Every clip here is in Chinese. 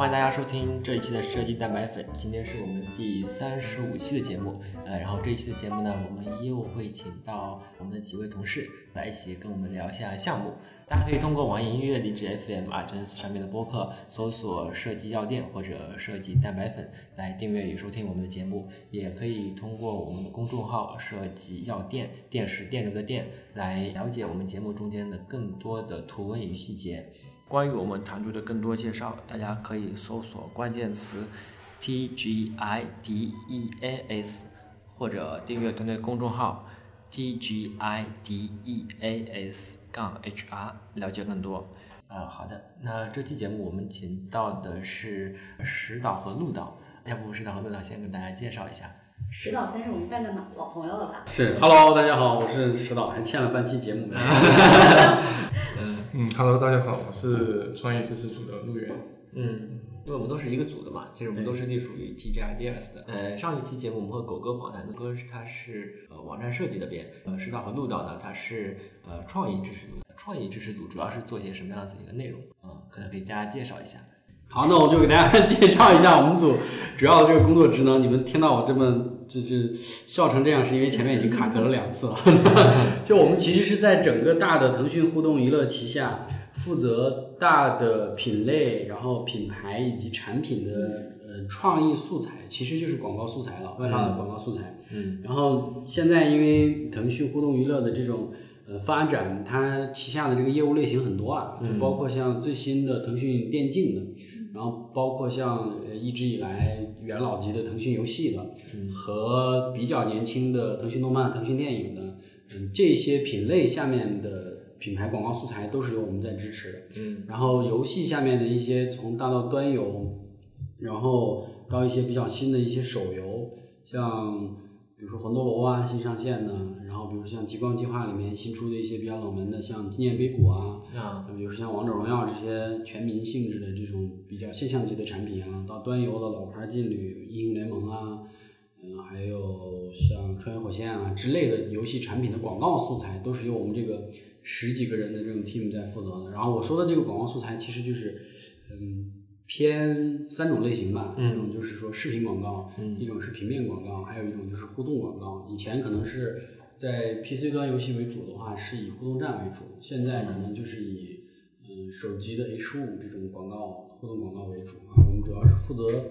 欢迎大家收听这一期的设计蛋白粉。今天是我们第三十五期的节目，呃，然后这一期的节目呢，我们又会请到我们的几位同事来一起跟我们聊一下项目。大家可以通过网易音乐、荔枝 FM、啊、原子上面的播客搜索“设计药店”或者“设计蛋白粉”来订阅与收听我们的节目，也可以通过我们的公众号“设计药店”（电视电流的电）来了解我们节目中间的更多的图文与细节。关于我们团队的更多介绍，大家可以搜索关键词 T G I D E A S，或者订阅团队公众号 T G I D E A S 杠 H R，了解更多。啊，好的，那这期节目我们请到的是石导和陆导，要不石导和陆导先跟大家介绍一下。石导算是我们半个老老朋友了吧？是，Hello，大家好，我是石导，还欠了半期节目。嗯，Hello，大家好，我是创业知识组的陆源。嗯，因为我们都是一个组的嘛，其实我们都是隶属于 TG Ideas 的。呃，上一期节目我们和狗哥访谈，狗哥是他是呃网站设计那边，呃，石导和陆导呢他是呃创意知识组的。创意知识组主要是做些什么样子一个内容？嗯，可能可以大家介绍一下。好，那我就给大家 介绍一下我们组主要的这个工作职能。你们听到我这么就是笑成这样，是因为前面已经卡壳了两次了。就我们其实是在整个大的腾讯互动娱乐旗下，负责大的品类、然后品牌以及产品的呃创意素材，其实就是广告素材了，外发的广告素材。嗯。然后现在因为腾讯互动娱乐的这种呃发展，它旗下的这个业务类型很多啊，就包括像最新的腾讯电竞的。然后包括像呃一直以来元老级的腾讯游戏的，和比较年轻的腾讯动漫、腾讯电影的，嗯，这些品类下面的品牌广告素材都是由我们在支持的。嗯，然后游戏下面的一些从大到端游，然后到一些比较新的一些手游，像比如说魂斗罗啊新上线的，然后比如像极光计划里面新出的一些比较冷门的，像纪念碑谷啊。啊，比如说像王者荣耀这些全民性质的这种比较现象级的产品啊，到端游的老牌劲旅、英雄联盟啊，嗯，还有像穿越火线啊之类的游戏产品的广告素材，都是由我们这个十几个人的这种 team 在负责的。然后我说的这个广告素材，其实就是嗯偏三种类型吧，一种就是说视频广告，一种是平面广告，还有一种就是互动广告。以前可能是。在 PC 端游戏为主的话，是以互动站为主。现在可能就是以嗯手机的 H 五这种广告互动广告为主啊。我们主要是负责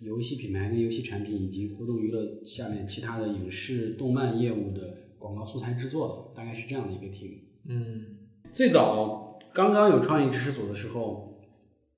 游戏品牌跟游戏产品以及互动娱乐下面其他的影视动漫业务的广告素材制作，大概是这样的一个 team。嗯，最早刚刚有创意知识组的时候，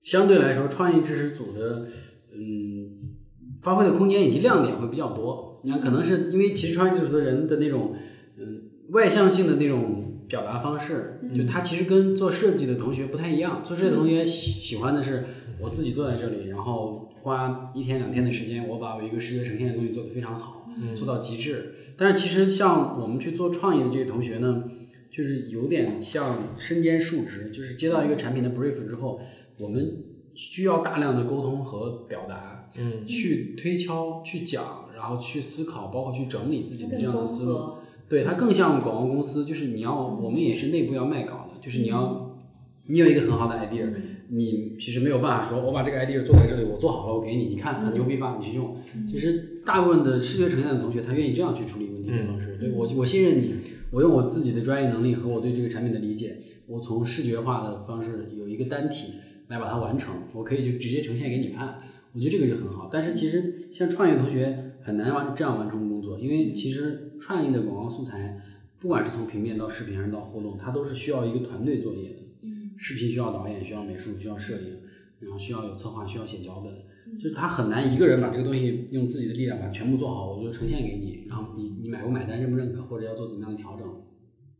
相对来说创意知识组的嗯发挥的空间以及亮点会比较多。你看，可能是因为其实创意组的人的那种。嗯外向性的那种表达方式，就他其实跟做设计的同学不太一样。做设计的同学喜喜欢的是我自己坐在这里，然后花一天两天的时间，我把我一个视觉呈现的东西做得非常好，做到极致。但是其实像我们去做创意的这些同学呢，就是有点像身兼数职，就是接到一个产品的 brief 之后，我们需要大量的沟通和表达，嗯，去推敲、去讲，然后去思考，包括去整理自己的这样的思路。对它更像广告公司，就是你要，我们也是内部要卖稿的，就是你要，你有一个很好的 idea，你其实没有办法说，我把这个 idea 做在这里，我做好了，我给你，你看很牛逼吧，你去用。其实大部分的视觉呈现的同学，他愿意这样去处理问题的方式。对我，我信任你，我用我自己的专业能力和我对这个产品的理解，我从视觉化的方式有一个单体来把它完成，我可以就直接呈现给你看。我觉得这个就很好。但是其实像创业同学很难完这样完成工作，因为其实。创意的广告素材，不管是从平面到视频还是到互动，它都是需要一个团队作业的。视频需要导演，需要美术，需要摄影，然后需要有策划，需要写脚本。就是他很难一个人把这个东西用自己的力量把它全部做好，我就呈现给你，然后你你买不买单，认不认可，或者要做怎么样的调整。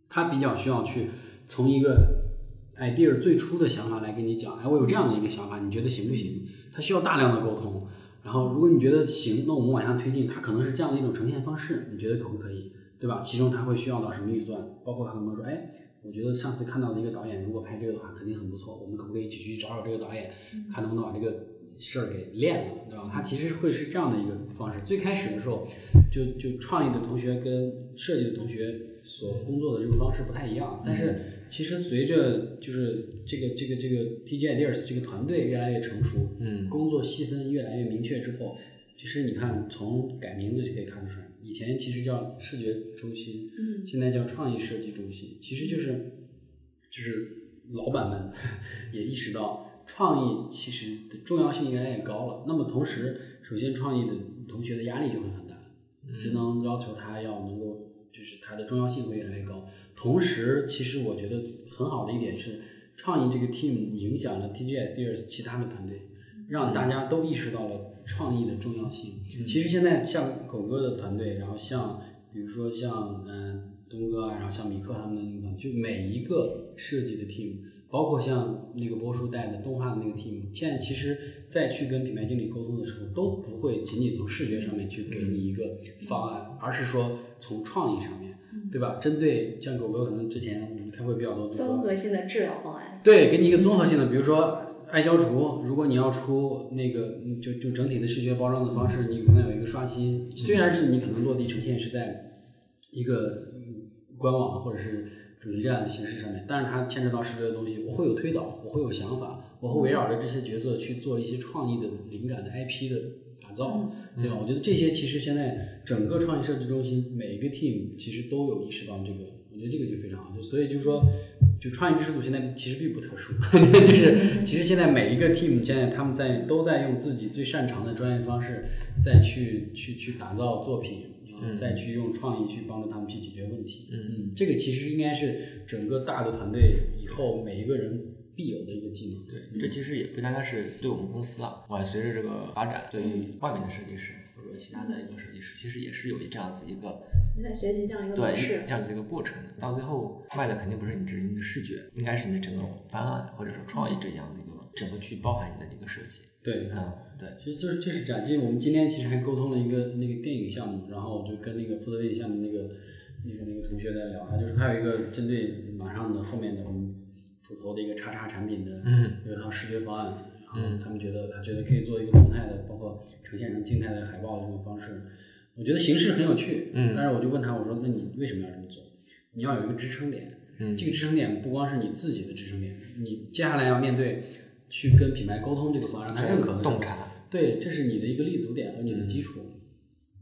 他比较需要去从一个 idea 最初的想法来跟你讲，哎，我有这样的一个想法，你觉得行不行？他需要大量的沟通。然后，如果你觉得行，那我们往下推进，它可能是这样的一种呈现方式，你觉得可不可以，对吧？其中它会需要到什么预算？包括他可能说，哎，我觉得上次看到的一个导演，如果拍这个的话，肯定很不错，我们可不可以一起去找找这个导演，看能不能把这个事儿给练了，对吧？它其实会是这样的一个方式。最开始的时候，就就创意的同学跟设计的同学所工作的这个方式不太一样，但是其实随着就是这个这个这个 TG Ideas 这个团队越来越成熟，嗯工作细分越来越明确之后，其实你看从改名字就可以看得出来，以前其实叫视觉中心，嗯现在叫创意设计中心，其实就是就是老板们 也意识到创意其实的重要性越来越高了。那么同时，首先创意的同学的压力就会很大，只能要求他要能够就是它的重要性会越来越高。同时，其实我觉得很好的一点是，创意这个 team 影响了 TGS Dears 其他的团队，让大家都意识到了创意的重要性。其实现在像狗哥的团队，然后像比如说像嗯、东哥啊，然后像米克他们的那个就每一个设计的 team，包括像那个波叔带的动画的那个 team，现在其实再去跟品牌经理沟通的时候，都不会仅仅从视觉上面去给你一个方案，而是说从创意上面，对吧？针对像狗哥可能之前我们开会比较多，综合性的治疗方案。对，给你一个综合性的，比如说爱消除，如果你要出那个嗯就就整体的视觉包装的方式，你可能有一个刷新，虽然是你可能落地呈现是在一个嗯官网或者是主题站的形式上面，但是它牵扯到视觉的东西，我会有推导，我会有想法，我会围绕着这些角色去做一些创意的灵感的 IP 的打造，对吧？我觉得这些其实现在整个创意设计中心每一个 team 其实都有意识到这个，我觉得这个就非常好，就所以就是说。就创意知识组现在其实并不特殊，就是其实现在每一个 team 现在他们在都在用自己最擅长的专业方式再去去去打造作品，再去用创意去帮助他们去解决问题。嗯嗯，这个其实应该是整个大的团队以后每一个人必有的一个技能。对，这其实也不单单是对我们公司啊，我随着这个发展，对于外面的设计师或者说其他的一个设计师，其实也是有这样子一个你在学习这样一个模对式这，样子一个过程。到最后卖的肯定不是你只是你的视觉，应该是你的整个方案或者说创意这样的一个整个去包含你的一个设计。对，嗯，对，其实就是就是这样。其实我们今天其实还沟通了一个那个电影项目，然后我就跟那个负责电影项目那个那个那个同学在聊，他就是他有一个针对马上的后面的我们主投的一个叉叉产品的嗯有一套视觉方案，然后嗯他们觉得他觉得可以做一个动态的，包括呈现成静态的海报的这种方式。我觉得形式很有趣，嗯但是我就问他，我说那你为什么要这么做？你要有一个支撑点，嗯这个支撑点不光是你自己的支撑点，你接下来要面对去跟品牌沟通这个方案，让他认可的洞察，对，这是你的一个立足点和你的基础，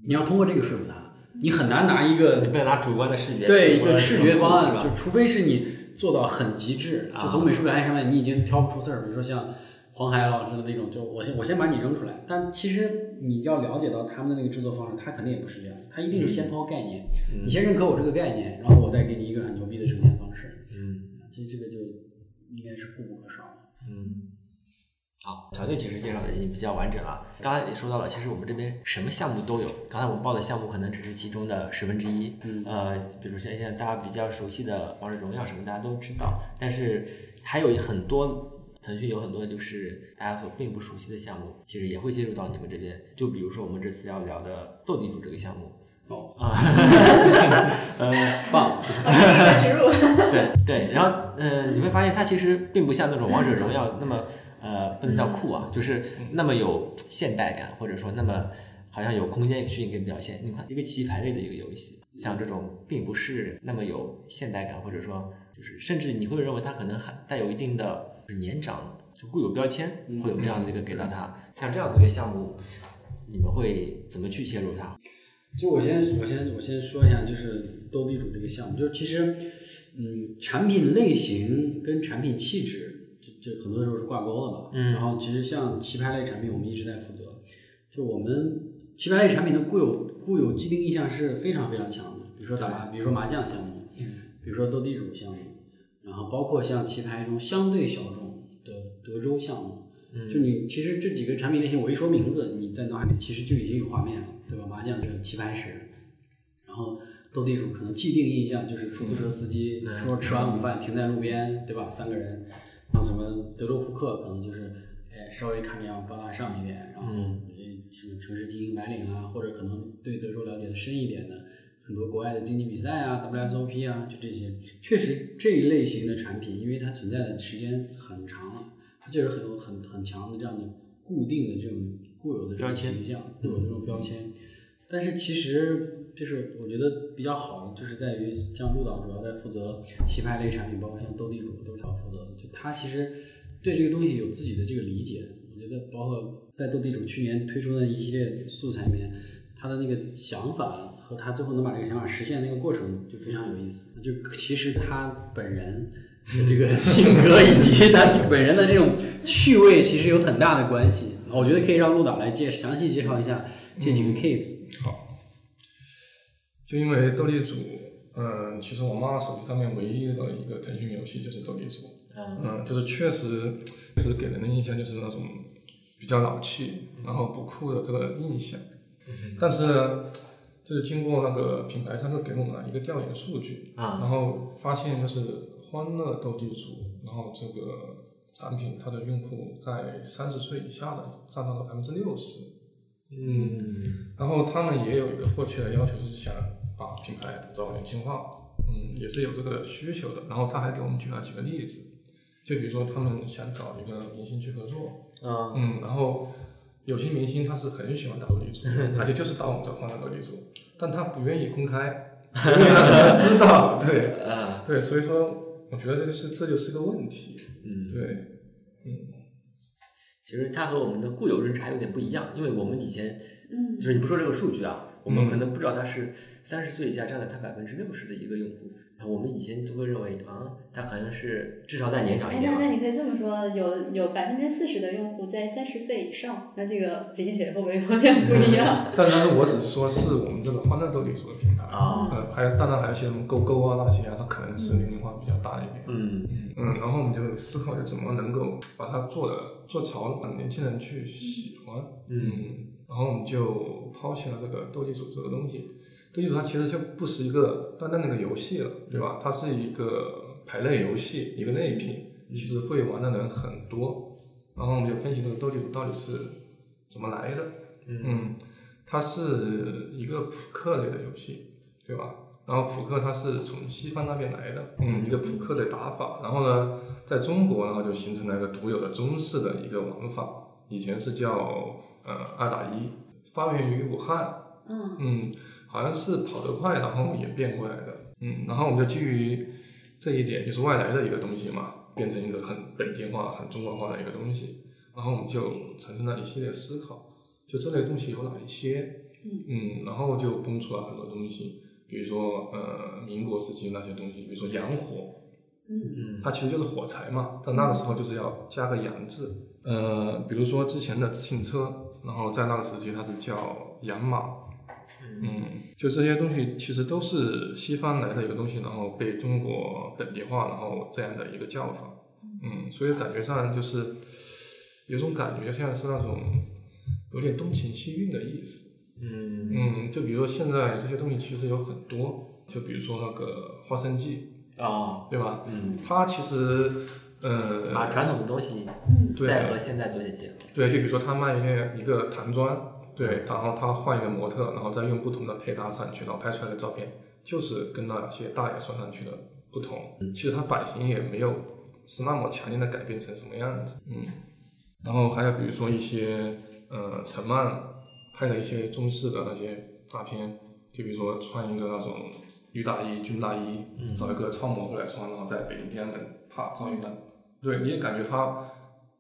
你要通过这个说服他，你很难拿一个你不能拿主观的视觉，对一个视觉方案，吧就除非是你做到很极致，啊就从美术表现上面你已经挑不出刺儿，比如说像黄海老师的那种，就我先我先把你扔出来，但其实你要了解到他们的那个制作方式，他肯定也不是这样，他一定是先抛概念，嗯。你先认可我这个概念，然后我再给你一个很牛逼的呈现方式，嗯。这这个就应该是必不可少的。嗯。好，团队其实介绍的已经比较完整了。刚才也说到了，其实我们这边什么项目都有。刚才我们报的项目可能只是其中的十分之一。嗯呃，比如像现在大家比较熟悉的《王者荣耀》什么，大家都知道，但是还有很多腾讯有很多就是大家所并不熟悉的项目，其实也会接入到你们这边。就比如说我们这次要聊的斗地主这个项目，哦啊，呃，棒，植入。对对，然后呃，你会发现它其实并不像那种王者荣耀那么呃，不能叫酷啊，就是那么有现代感，或者说那么好像有空间去给你表现。你看一个棋牌类的一个游戏，像这种并不是那么有现代感，或者说就是甚至你会认为它可能还带有一定的年长，就固有标签，会有这样的一个给到它。像这样子一个项目，你们会怎么去切入它？就我先我先我先说一下，就是斗地主这个项目，就是其实，嗯，产品类型跟产品气质，就就很多时候是挂钩的吧。嗯然后其实像棋牌类产品，我们一直在负责。就我们棋牌类产品的固有固有既定印象是非常非常强的，比如说打麻，比如说麻将项目，比如说斗地主项目，然后包括像棋牌中相对小众的德州项目。就你其实这几个产品类型，我一说名字，你在脑海里其实就已经有画面了，对吧？麻将就是棋牌室，然后斗地主可能既定印象就是出租车司机嗯说吃完午饭停在路边，对吧？三个人，然后什么德州扑克可能就是，哎，稍微看着要高大上一点，然后嗯。呃什么城市精英白领啊，或者可能对德州了解的深一点的，很多国外的竞技比赛啊，WSOP 啊，就这些，确实这一类型的产品，因为它存在的时间很长了，它就是很有很很强的这样的固定的这种固有的这种形象，固有的这种标签。但是其实就是我觉得比较好的，就是在于像陆导主要在负责棋牌类产品，包括像斗地主都是他负责的，就他其实对这个东西有自己的这个理解。我觉得包括在斗地主去年推出的一系列素材里面，他的那个想法和他最后能把这个想法实现那个过程就非常有意思。就其实他本人的这个 性格以及他本人的这种趣味，其实有很大的关系。我觉得可以让陆导来介详细介绍一下这几个 case。就因为斗地主，嗯，其实我妈手机上面唯一的一个腾讯游戏就是斗地主，嗯，就是确实，就是给人的印象就是那种比较老气，然后不酷的这个印象。但是，就是经过那个品牌上次给我们一个调研数据，啊然后发现就是欢乐斗地主，然后这个产品它的用户在三十岁以下的占到了百分之六十，嗯，然后他们也有一个迫切的要求是想。把品牌打造年轻化，嗯，也是有这个需求的。然后他还给我们举了几个例子，就比如说他们想找一个明星去合作，啊，嗯，然后有些明星他是很喜欢打斗地主，而且就是打我们这欢乐斗地主，但他不愿意公开，不愿意让大家知道，对，啊，对，所以说我觉得这就是这就是个问题，嗯，对，嗯，其实它和我们的固有认知还有点不一样，因为我们以前，嗯，就是你不说这个数据啊。我们可能不知道它是三十岁以下占了它百分之六十的一个用户，我们以前都会认为啊，他可能是至少在年长一点。那那你可以这么说，有有百分之四十的用户在三十岁以上，那这个理解会不会有点不一样？但但是我只是说是我们这个欢乐斗地主的平台啊，呃，还有当然还有些什么勾勾啊那些啊，它可能是年龄化比较大一点。嗯嗯，然后我们就思考着怎么能够把它做的做潮，让年轻人去喜欢。嗯。然后我们就抛弃了这个斗地主这个东西，斗地主它其实就不是一个单单的一个游戏了，对吧？它是一个牌类游戏，一个类品，其实会玩的人很多。然后我们就分析这个斗地主到底是怎么来的，嗯，它是一个扑克类的游戏，对吧？然后扑克它是从西方那边来的，嗯，一个扑克的打法。然后呢，在中国然后就形成了一个独有的中式的一个玩法。以前是叫呃二打一，发源于武汉，嗯嗯，好像是跑得快，然后演变过来的，嗯，然后我们就基于这一点，就是外来的一个东西嘛，变成一个很本地化、很中国化的一个东西，然后我们就产生了一系列思考，就这类东西有哪一些，嗯，然后就蹦出来很多东西，比如说呃民国时期那些东西，比如说洋火，嗯。嗯，它其实就是火柴嘛，但那个时候就是要加个洋字。呃，比如说之前的自行车，然后在那个时期它是叫洋马，嗯，就这些东西其实都是西方来的一个东西，然后被中国本地化，然后这样的一个叫法，嗯，所以感觉上就是有种感觉，像是那种有点东情西韵的意思，嗯嗯，就比如说现在这些东西其实有很多，就比如说那个花生记啊，对吧？嗯，它其实。呃，把传统的东西再和现在做一些结合。对，就比如说他卖一个一个唐装，对，然后他换一个模特，然后再用不同的配搭上去，然后拍出来的照片就是跟那些大爷穿上去的不同。其实它版型也没有是那么强烈的改变成什么样子。嗯，然后还有比如说一些呃陈曼拍的一些中式的那些大片，就比如说穿一个那种女大衣、军大衣，找一个超模过来穿，然后在北京天安门啪照一张。对，你也感觉他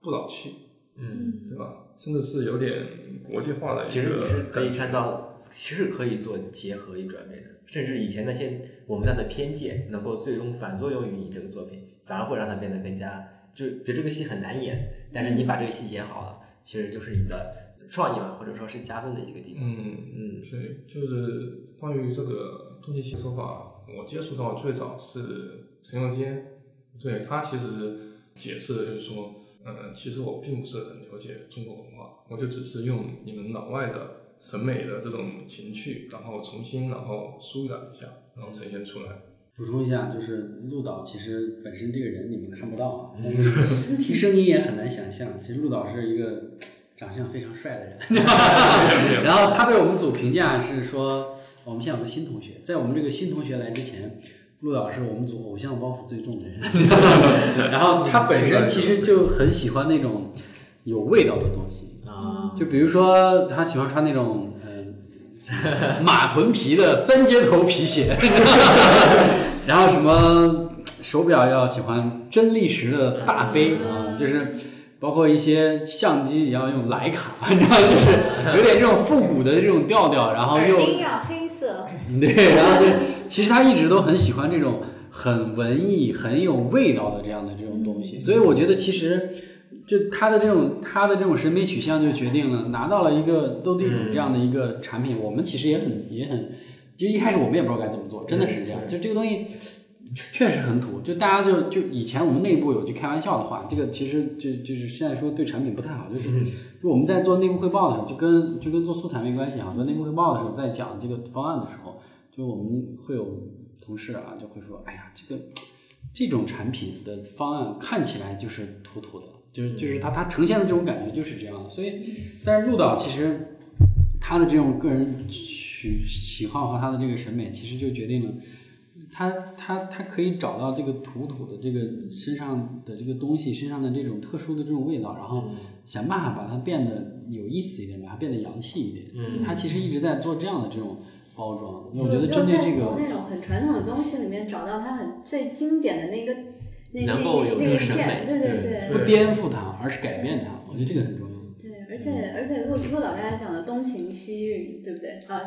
不老气，嗯，对吧？甚至是有点国际化的。其实你是可以看到，其实可以做结合与转变的，甚至以前那些我们家的偏见，能够最终反作用于你这个作品，反而会让它变得更加就，比如这个戏很难演，但是你把这个戏演好了，其实就是你的创意嘛，或者说是加分的一个地方。嗯嗯，所以，就是关于这个中戏手法，我接触到最早是陈永坚，对他其实。解释的就是说，嗯，其实我并不是很了解中国文化，我就只是用你们老外的审美的这种情趣，然后重新然后梳理一下，然后呈现出来。补充一下，就是陆导其实本身这个人你们看不到啊，听声音也很难想象。其实陆导是一个长相非常帅的人，然后他被我们组评价是说，我们现在有个新同学，在我们这个新同学来之前。陆导是我们组偶像包袱最重的人，然后他本身其实就很喜欢那种有味道的东西，啊，就比如说他喜欢穿那种嗯马臀皮的三接头皮鞋，然后什么手表要喜欢真力时的大飞啊，就是包括一些相机也要用徕卡，你知道就是有点这种复古的这种调调，然后又要黑色，对，然后就其实他一直都很喜欢这种很文艺、很有味道的这样的这种东西，所以我觉得其实。就他的这种他的这种审美取向，就决定了拿到了一个斗地主这样的一个产品。我们其实也很也很，其实一开始我们也不知道该怎么做，真的是这样。就这个东西确实很土，就大家就就以前我们内部有句开玩笑的话，这个其实就就是现在说对产品不太好，就是就我们在做内部汇报的时候，就跟就跟做素材没关系啊。做内部汇报的时候，在讲这个方案的时候，就我们会有同事啊，就会说，哎呀，这个这种产品的方案看起来就是土土的。就是就是他他呈现的这种感觉就是这样的，所以，但是陆导其实他的这种个人喜喜好和他的这个审美，其实就决定了他他他可以找到这个土土的这个身上的这个东西身上的这种特殊的这种味道，然后想办法把它变得有意思一点，把它变得洋气一点。嗯，他其实一直在做这样的这种包装。我觉得针对这个那种很传统的东西里面找到它很最经典的那个。能够有这个审美，对对对，不颠覆它，而是改变它，我觉得这个很重要。对，而且而且陆陆老刚才讲的东情西韵，对不对啊？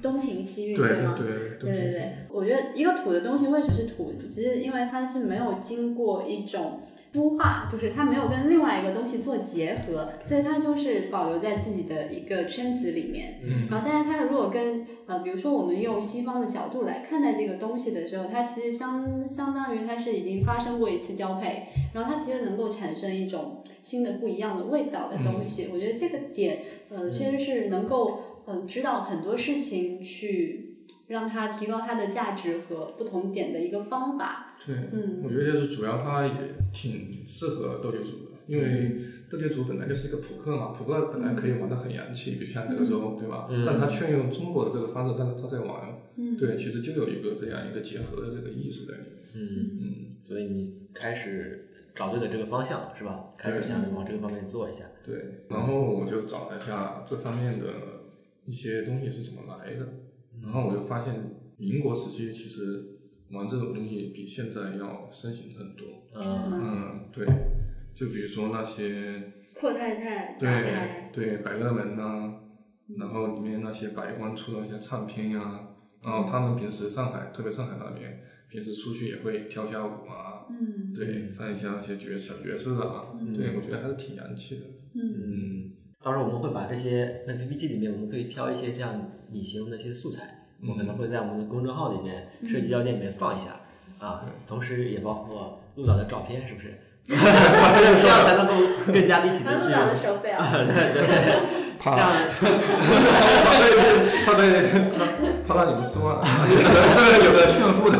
东情西韵，对吗？对对对对，我觉得一个土的东西为什么是土？其实因为它是没有经过一种。孵化就是它没有跟另外一个东西做结合，所以它就是保留在自己的一个圈子里面。嗯，然后但是它如果跟呃，比如说我们用西方的角度来看待这个东西的时候，它其实相相当于它是已经发生过一次交配，然后它其实能够产生一种新的不一样的味道的东西。我觉得这个点，呃，确实是能够嗯知道很多事情去。让它提高它的价值和不同点的一个方法。对，嗯，我觉得就是主要它也挺适合斗地主的，因为斗地主本来就是一个扑克嘛，扑克本来可以玩的很洋气，比如像德州，对吧？嗯。但他却用中国的这个方式但是他在玩，嗯，对，其实就有一个这样一个结合的这个意思在里面。嗯嗯。所以你开始找对了这个方向，是吧？开始想往这个方面做一下。对，然后我就找了一下这方面的一些东西是怎么来的。然后我就发现，民国时期其实玩这种东西比现在要盛行很多。嗯，对，就比如说那些阔太太，对对，百乐门呐，然后里面那些白光出的一些唱片呀，然后他们平时上海，特别上海那边，平时出去也会跳下舞啊，嗯，对，放一下那些角小爵士啊，对我觉得还是挺洋气的。嗯，到时候我们会把这些那 PPT 里面，我们可以挑一些这样。你形容的那些素材，我可能会在我们的公众号里面、设计药店里面放一下啊，同时也包括陆导的照片，是不是？这样才能够更加立体的去。陆导的手表。对对。这样。怕被怕怕你不失望，这个有个炫富的。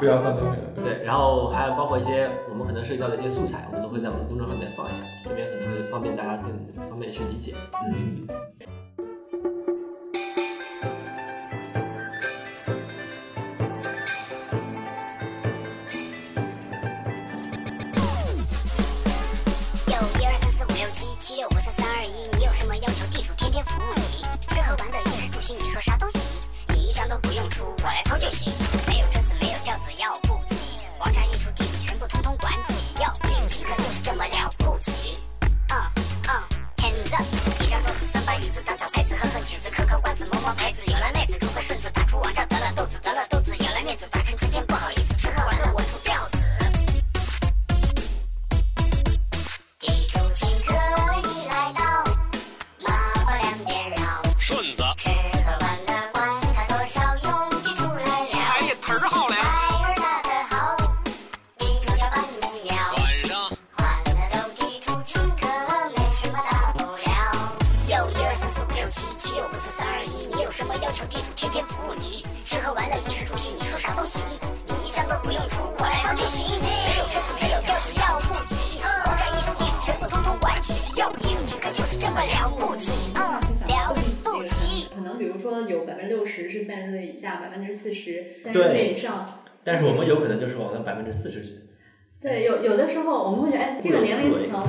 不要放照片。对，然后还有包括一些我们可能涉及到的一些素材，我们都会在我们的公众号里面放一下，这边可能会方便大家更方便去理解。嗯。四五、六、七、七、六、五、四、三、二、一。你有可能就是往那百分之四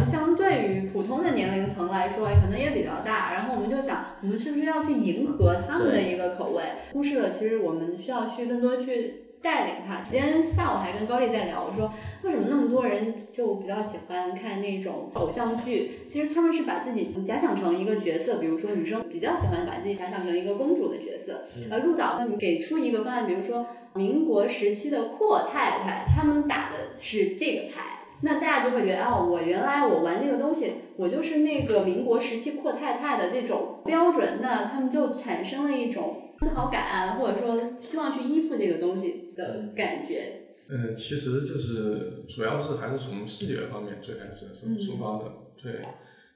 相对于普通的年龄层来说，可能也比较大。然后我们就想，我们是不是要去迎合他们的一个口味，忽视了其实我们需要去更多去。带领他。今天下午还跟高丽在聊，我说为什么那么多人就比较喜欢看那种偶像剧？其实他们是把自己假想成一个角色，比如说女生比较喜欢把自己假想成一个公主的角色。呃，陆导给出一个方案，比如说民国时期的阔太太，他们打的是这个牌。那大家就会觉得，哦，我原来我玩那个东西，我就是那个民国时期阔太太的这种标准，那他们就产生了一种自豪感，或者说希望去依附这个东西的感觉。嗯，其实就是主要是还是从视觉方面最开始是出发的，对，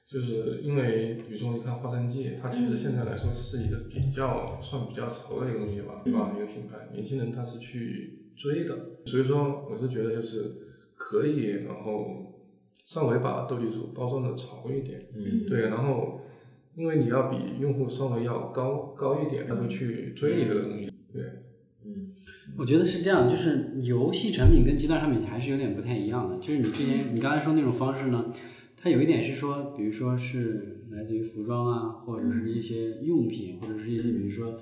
就是因为比如说你看《花山记》，它其实现在来说是一个比较算比较潮的一个东西吧，对吧？一个品牌，年轻人他是去追的，所以说我是觉得就是。可以，然后稍微把斗地主包装的潮一点，嗯，对，然后因为你要比用户稍微要高高一点，他会去追你这个东西，对，嗯，我觉得是这样，就是游戏产品跟其他产品还是有点不太一样的，就是你之前你刚才说那种方式呢，它有一点是说，比如说是来自于服装啊，或者是一些用品，或者是一些比如说。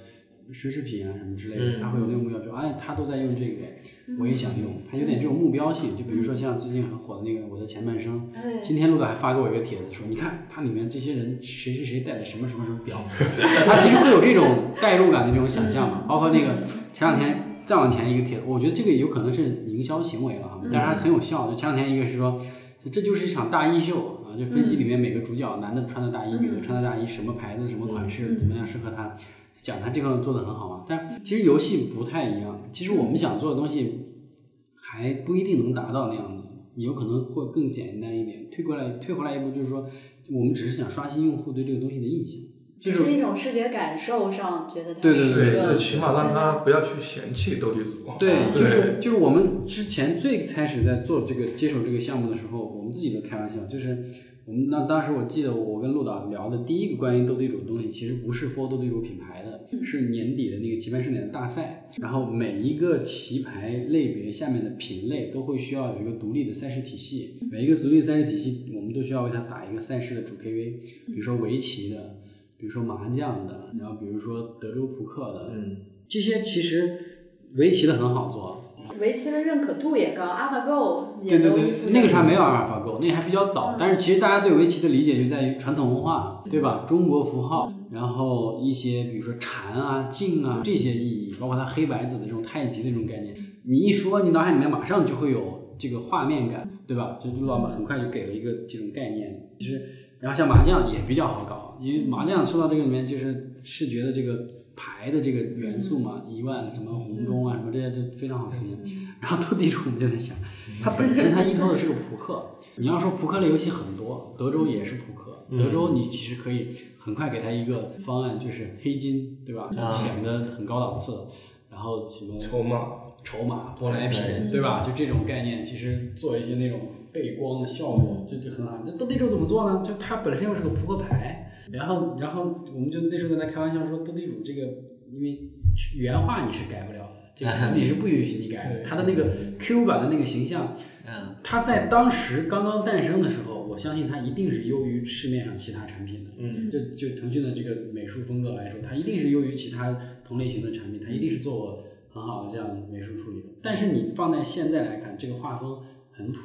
奢侈品啊什么之类的，他会有那个目标，就哎，他都在用这个，我也想用，他有点这种目标性。就比如说像最近很火的那个《我的前半生》，今天陆导还发给我一个帖子，说你看它里面这些人谁谁谁戴的什么什么什么表，他其实会有这种代入感的这种想象嘛。包括那个前两天再往前一个帖子，我觉得这个有可能是营销行为了哈，但是它很有效。就前两天一个是说，这就是一场大衣秀啊，就分析里面每个主角，男的穿的大衣，女的穿的大衣，什么牌子，什么款式，怎么样适合他。讲他这个做的很好嘛，但其实游戏不太一样。其实我们想做的东西还不一定能达到那样的，有可能会更简单一点。退过来，退回来一步，就是说，我们只是想刷新用户对这个东西的印象，就是一种视觉感受上觉得对对对，就起码让他不要去嫌弃斗地主。对，就是就是我们之前最开始在做这个接手这个项目的时候，我们自己都开玩笑，就是。我们那当时我记得我跟陆导聊的第一个关于斗地主的东西，其实不是 for 斗地主品牌的，是年底的那个棋牌盛典的大赛。然后每一个棋牌类别下面的品类都会需要有一个独立的赛事体系，每一个独立赛事体系我们都需要为它打一个赛事的主 KV，比如说围棋的，比如说麻将的，然后比如说德州扑克的，嗯，这些其实围棋的很好做。围棋的认可度也高，AlphaGo 也对对对。那个时候还没有 AlphaGo，那还比较早。但是其实大家对围棋的理解就在于传统文化，对吧？中国符号，然后一些比如说禅啊、静啊这些意义，包括它黑白子的这种太极的这种概念。你一说，你脑海里面马上就会有这个画面感，对吧？就陆老板很快就给了一个这种概念。其实，然后像麻将也比较好搞，因为麻将说到这个里面就是视觉的这个。牌的这个元素嘛，一万什么红中啊，什么这些都非常好呈现。然后斗地主我们就在想，它本身它依托的是个扑克。你要说扑克类游戏很多，德州也是扑克。德州你其实可以很快给它一个方案，就是黑金，对吧？显得很高档次。然后什么筹码、筹码、舶来品，对吧？就这种概念，其实做一些那种背光的效果，就就很好。那斗地主怎么做呢？就它本身又是个扑克牌。然后，然后我们就那时候跟他开玩笑说，斗地主这个，因为原画你是改不了的，这个产品是不允许你改的。他的那个 Q 版的那个形象，嗯，他在当时刚刚诞生的时候，我相信它一定是优于市面上其他产品的。嗯，就就腾讯的这个美术风格来说，它一定是优于其他同类型的产品，它一定是做过很好的这样美术处理的。但是你放在现在来看，这个画风很土。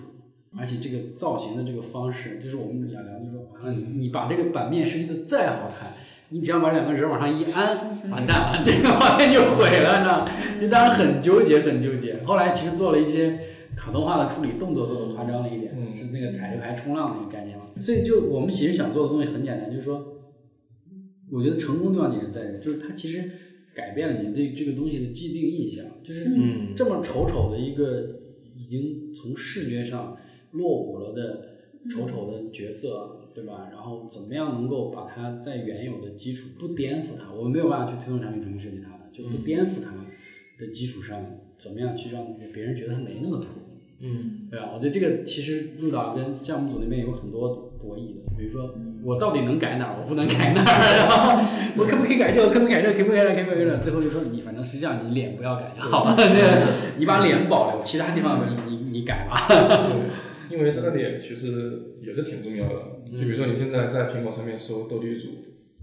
而且这个造型的这个方式，就是我们聊聊，就说，完了，你把这个版面设计的再好看，你只要把两个人往上一安，完蛋了，这个画面就毁了，你知道吗？你当时很纠结，很纠结。后来其实做了一些卡通化的处理，动作做的夸张了一点，是那个踩着牌冲浪那个概念嘛。所以就我们其实想做的东西很简单，就是说，我觉得成功地方也是在于，就是它其实改变了你对这个东西的既定印象，就是这么丑丑的一个，已经从视觉上。落伍了的丑丑的角色，对吧？然后怎么样能够把它在原有的基础不颠覆它？我们没有办法去推动产品重新设计它的，就不颠覆它的基础上，怎么样去让别人觉得它没那么土？嗯，对吧？我觉得这个其实入导跟项目组那边有很多博弈的，比如说我到底能改哪儿，我不能改哪儿，然后 我可不可以改这个，可不可以改这个，可不可以改这个，可不可以改这个，最后就说你反正实际上你脸不要改就好了，你把脸保留，其他地方你你你改吧。对，因为这个点其实也是挺重要的。就比如说你现在在苹果上面搜斗地主，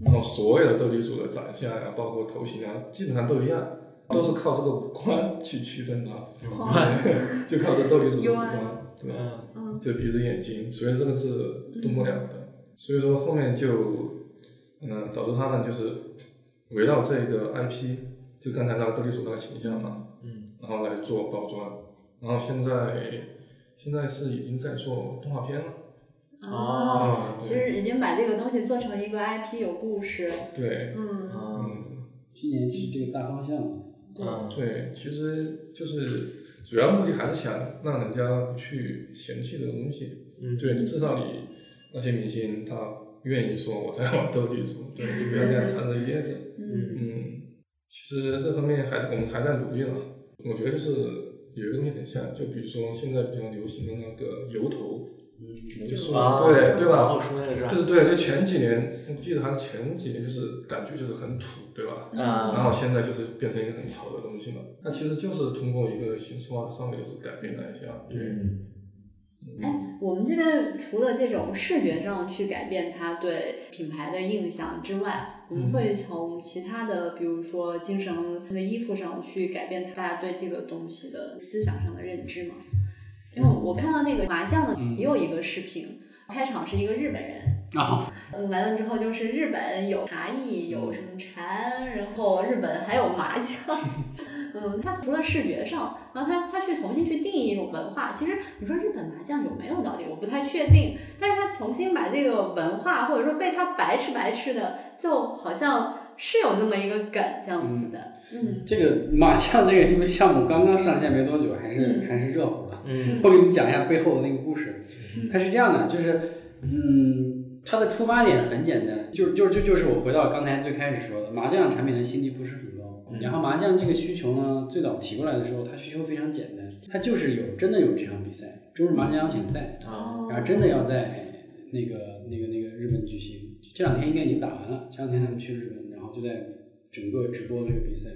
然后所有的斗地主的长相呀，包括头型啊，基本上都一样，都是靠这个五官去区分它。五官，就靠这斗地主的五官，对吧？就鼻子眼睛，所以这个是动不了的。所以说后面就，嗯，导致他们就是围绕这个 IP，就刚才那个斗地主那个形象嘛，嗯，然后来做包装，然后现在现在是已经在做动画片了。哦，其实已经把这个东西做成一个 IP，有故事。对，嗯嗯，今年是这个大方向。对，对，其实就是主要目的还是想让人家不去嫌弃这个东西。嗯，对，至少你。那些明星他愿意说我在玩斗地主，对，就不要这样藏着掖着。嗯，其实这方面还是我们还在努力了。我觉得就是有一个东西很像，就比如说现在比较流行的那个油头，嗯，就是对对吧？就是对，就前几年我记得还是前几年，就是感觉就是很土，对吧？啊。然后现在就是变成一个很潮的东西了。那其实就是通过一个形式化的上面就是改变了一下，对。哎，我们这边除了这种视觉上去改变它对品牌的印象之外，我们会从其他的，比如说精神的衣服上去改变大家对这个东西的思想上的认知吗？因为我看到那个麻将的也有一个视频，开场是一个日本人啊，嗯，完了之后就是日本有茶艺，有什么禅，然后日本还有麻将。嗯，它除了视觉上，然后它它去重新去定义一种文化。其实你说日本麻将有没有到底，我不太确定。但是它重新把这个文化，或者说被它白吃白吃的，就好像是有那么一个梗这样子的。嗯，这个麻将这个因为项目刚刚上线没多久，还是还是热乎的。嗯，我给你们讲一下背后的那个故事。它是这样的，就是嗯，它的出发点很简单，就就就就是我回到刚才最开始说的，麻将产品的心机不是很。然后麻将这个需求呢，最早提过来的时候，它需求非常简单，它就是有真的有这场比赛，中日麻将邀请赛，然后真的要在那个那个那个日本举行，这两天应该已经打完了，前两天他们去日本，然后就在整个直播这个比赛，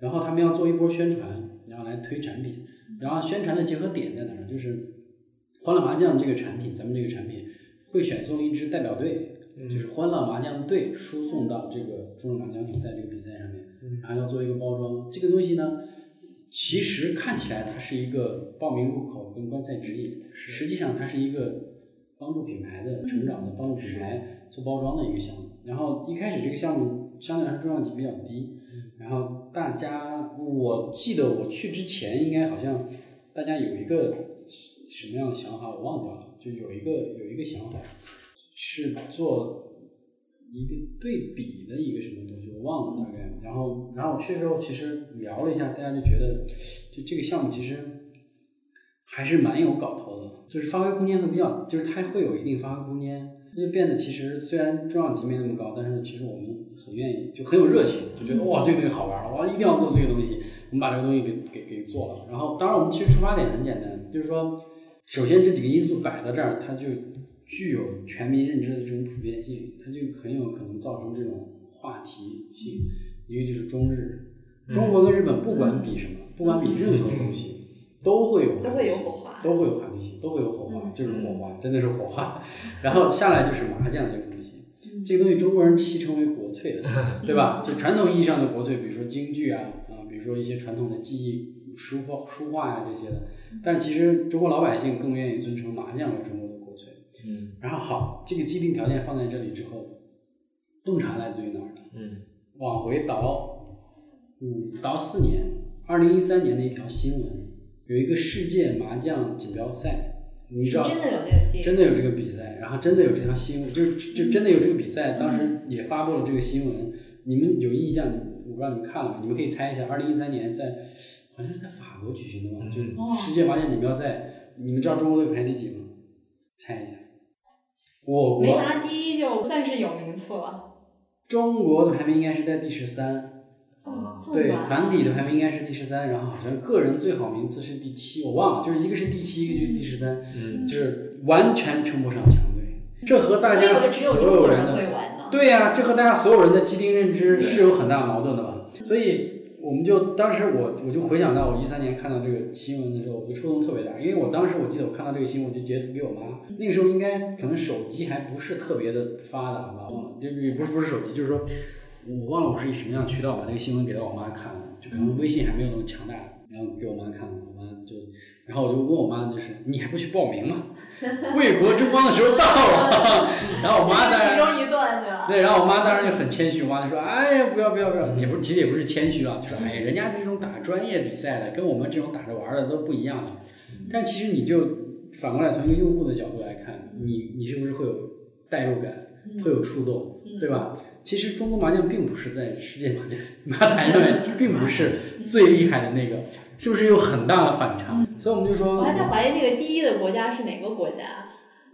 然后他们要做一波宣传，然后来推产品，然后宣传的结合点在哪儿？就是欢乐麻将这个产品，咱们这个产品会选送一支代表队，就是欢乐麻将队输送到这个中日麻将比赛这个比赛上面。然后要做一个包装，这个东西呢，其实看起来它是一个报名入口跟观赛指引，实际上它是一个帮助品牌的成长的，帮助品牌做包装的一个项目。然后一开始这个项目相对来说重量级比较低，然后大家我记得我去之前应该好像大家有一个什么样的想法我忘掉了，就有一个有一个想法是做。一个对比的一个什么东西，我忘了大概。然后，然后我去的时候，其实聊了一下，大家就觉得，就这个项目其实还是蛮有搞头的，就是发挥空间会比较，就是它会有一定发挥空间。那就变得其实虽然重量级没那么高，但是其实我们很愿意，就很有热情，就觉得哇这个东西好玩，哇一定要做这个东西，我们把这个东西给给给做了。然后，当然我们其实出发点很简单，就是说，首先这几个因素摆到这儿，它就。具有全民认知的这种普遍性，它就很有可能造成这种话题性。一个就是中日，中国跟日本不管比什么，不管比任何东西，都会有都会有火花，都会有话题性，都会有火花，就是火花，真的是火花。然后下来就是麻将这个东西，这个东西中国人戏称为国粹的，对吧？就传统意义上的国粹，比如说京剧啊啊，比如说一些传统的技艺、书法、书画呀这些的。但其实中国老百姓更愿意尊称麻将为中国的。嗯，然后好，这个既定条件放在这里之后，洞察来自于哪儿呢？嗯，往回倒五倒四年，二零一三年的一条新闻，有一个世界麻将锦标赛，你知道真的有这个真的有这个比赛，然后真的有这条新闻，就是就真的有这个比赛，当时也发布了这个新闻，你们有印象？我不知道你们看了吗？你们可以猜一下，二零一三年在好像是在法国举行的吧？就世界麻将锦标赛，你们知道中国队排第几吗？猜一下。我国没拿第一就算是有名次了。中国的排名应该是在第十三，对，团体的排名应该是第十三，然后好像个人最好名次是第七，我忘了，就是一个是第七，一个就是第十三，就是完全称不上强队。这和大家所有人的对呀，这和大家所有人的既定认知是有很大矛盾的吧。所以我们就当时我我就回想到我一三年看到这个新闻的时候，我就触动特别大，因为我当时我记得我看到这个新闻，我就截图给我妈。那个时候应该可能手机还不是特别的发达吧，忘了，就也不是不是手机，就是说我忘了我是以什么样渠道把这个新闻给到我妈看的，就可能微信还没有那么强大，然后给我妈看，的。然后我就问我妈，就是你还不去报名吗？为国争光的时候到了。然后我妈当然，其中一段对吧？对，然后我妈当然就很谦虚，我妈就说：“哎呀，不要不要不要，也不是其实也不是谦虚啊，就说哎呀，人家这种打专业比赛的，跟我们这种打着玩的都不一样的。但其实你就反过来从一个用户的角度来看，你你是不是会有代入感，会有触动，对吧？其实中国麻将并不是在世界麻将 麻坛上面并不是最厉害的那个。”是不是有很大的反差？所以我们就说，我还在怀疑那个第一的国家是哪个国家。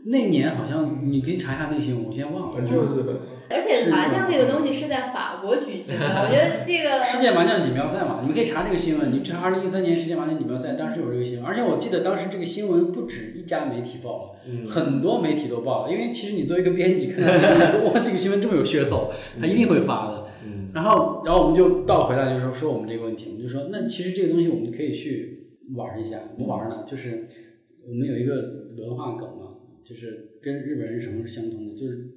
那年好像你可以查一下那个新闻，我先忘了。就是日本。而且麻将这个东西是在法国举行的，我觉得这个。世界麻将锦标赛嘛，你们可以查这个新闻。你们查二零一三年世界麻将锦标赛，当时有这个新闻，而且我记得当时这个新闻不止一家媒体报了，很多媒体都报了。因为其实你作为一个编辑，看到 哇，这个新闻这么有噱头，他一定会发的。然后，然后我们就倒回来，就是说说我们这个问题，我们就说，那其实这个东西我们可以去玩一下，怎么玩呢？就是我们有一个文化梗嘛，就是跟日本人什么是相通的，就是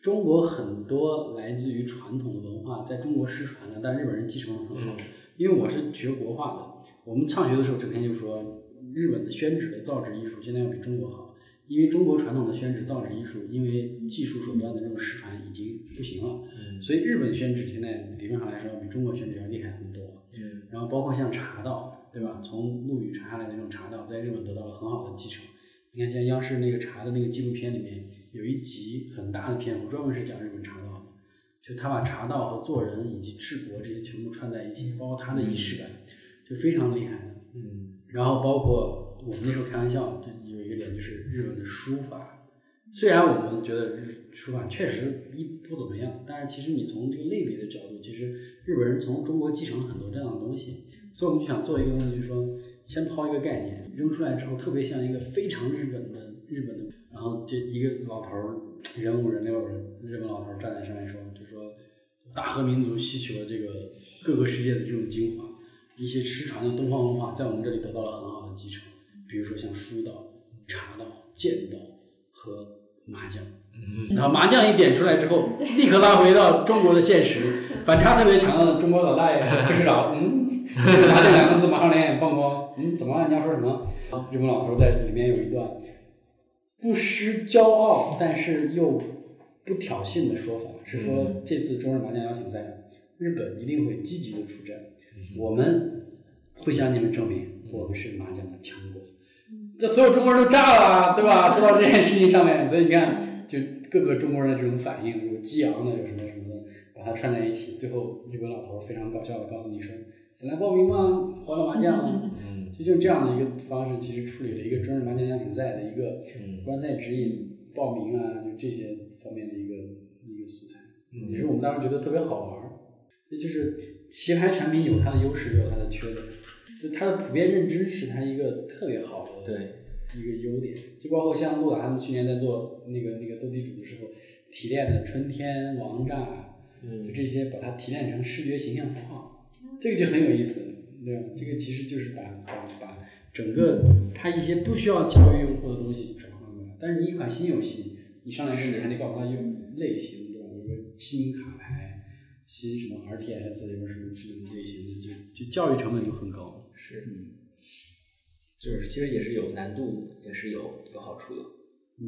中国很多来自于传统的文化在中国失传了，但日本人继承了很好。因为我是学国画的，我们上学的时候整天就说日本的宣纸的造纸艺术现在要比中国好。因为中国传统的宣纸造纸艺术，因为技术手段的这种失传已经不行了，所以日本宣纸现在理论上来说要比中国宣纸要厉害很多。嗯，然后包括像茶道，对吧？从陆羽传下来的那种茶道，在日本得到了很好的继承。你看，像央视那个茶的那个纪录片里面，有一集很大的篇幅专门是讲日本茶道的，就他把茶道和做人以及治国这些全部串在一起，包括他的仪式感，就非常厉害的。嗯，然后包括我们那时候开玩笑就。一点就是日本的书法，虽然我们觉得日书法确实一不怎么样，但是其实你从这个类比的角度，其实日本人从中国继承了很多这样的东西，所以我们就想做一个东西，就是说先抛一个概念，扔出来之后特别像一个非常日本的日本的，然后这一个老头儿人五人六人，日本老头儿站在上面说，就说大和民族吸取了这个各个世界的这种精华，一些失传的东方文化在我们这里得到了很好的继承，比如说像书道。茶道、剑道和麻将，然后麻将一点出来之后，立刻拉回到中国的现实，反差特别强的中国老大爷 不知道，嗯，麻将两个字马上两眼放光，嗯，怎么了？人家说什么？日本老头在里面有一段不失骄傲，但是又不挑衅的说法，是说这次中日麻将邀请赛，日本一定会积极的出战，我们会向你们证明我们是麻将的强国。这所有中国人都炸了，对吧？说到这件事情上面，所以你看，就各个中国人的这种反应，有激昂的，有什么什么的，把它串在一起，最后日本老头非常搞笑的告诉你说：“想来报名吗？欢乐麻将。”就就这样的一个方式，其实处理了一个中日麻将邀请赛的一个观赛指引、报名啊，就这些方面的一个一个素材，也是我们当时觉得特别好玩儿。这就是棋牌产品有它的优势，也有它的缺点。就它的普遍认知是它一个特别好的一个优点，就包括像陆达他们去年在做那个那个斗地主的时候，提炼的春天王炸，就这些把它提炼成视觉形象符号，这个就很有意思，对吧？这个其实就是把把把整个它一些不需要教育用户的东西转换过来。但是你一款新游戏，你上来之后你还得告诉他用类型，对吧？有个新卡牌，新什么 RTS 有个什么这种类型的，就就教育成本就很高。是，嗯就是其实也是有难度，也是有有好处的。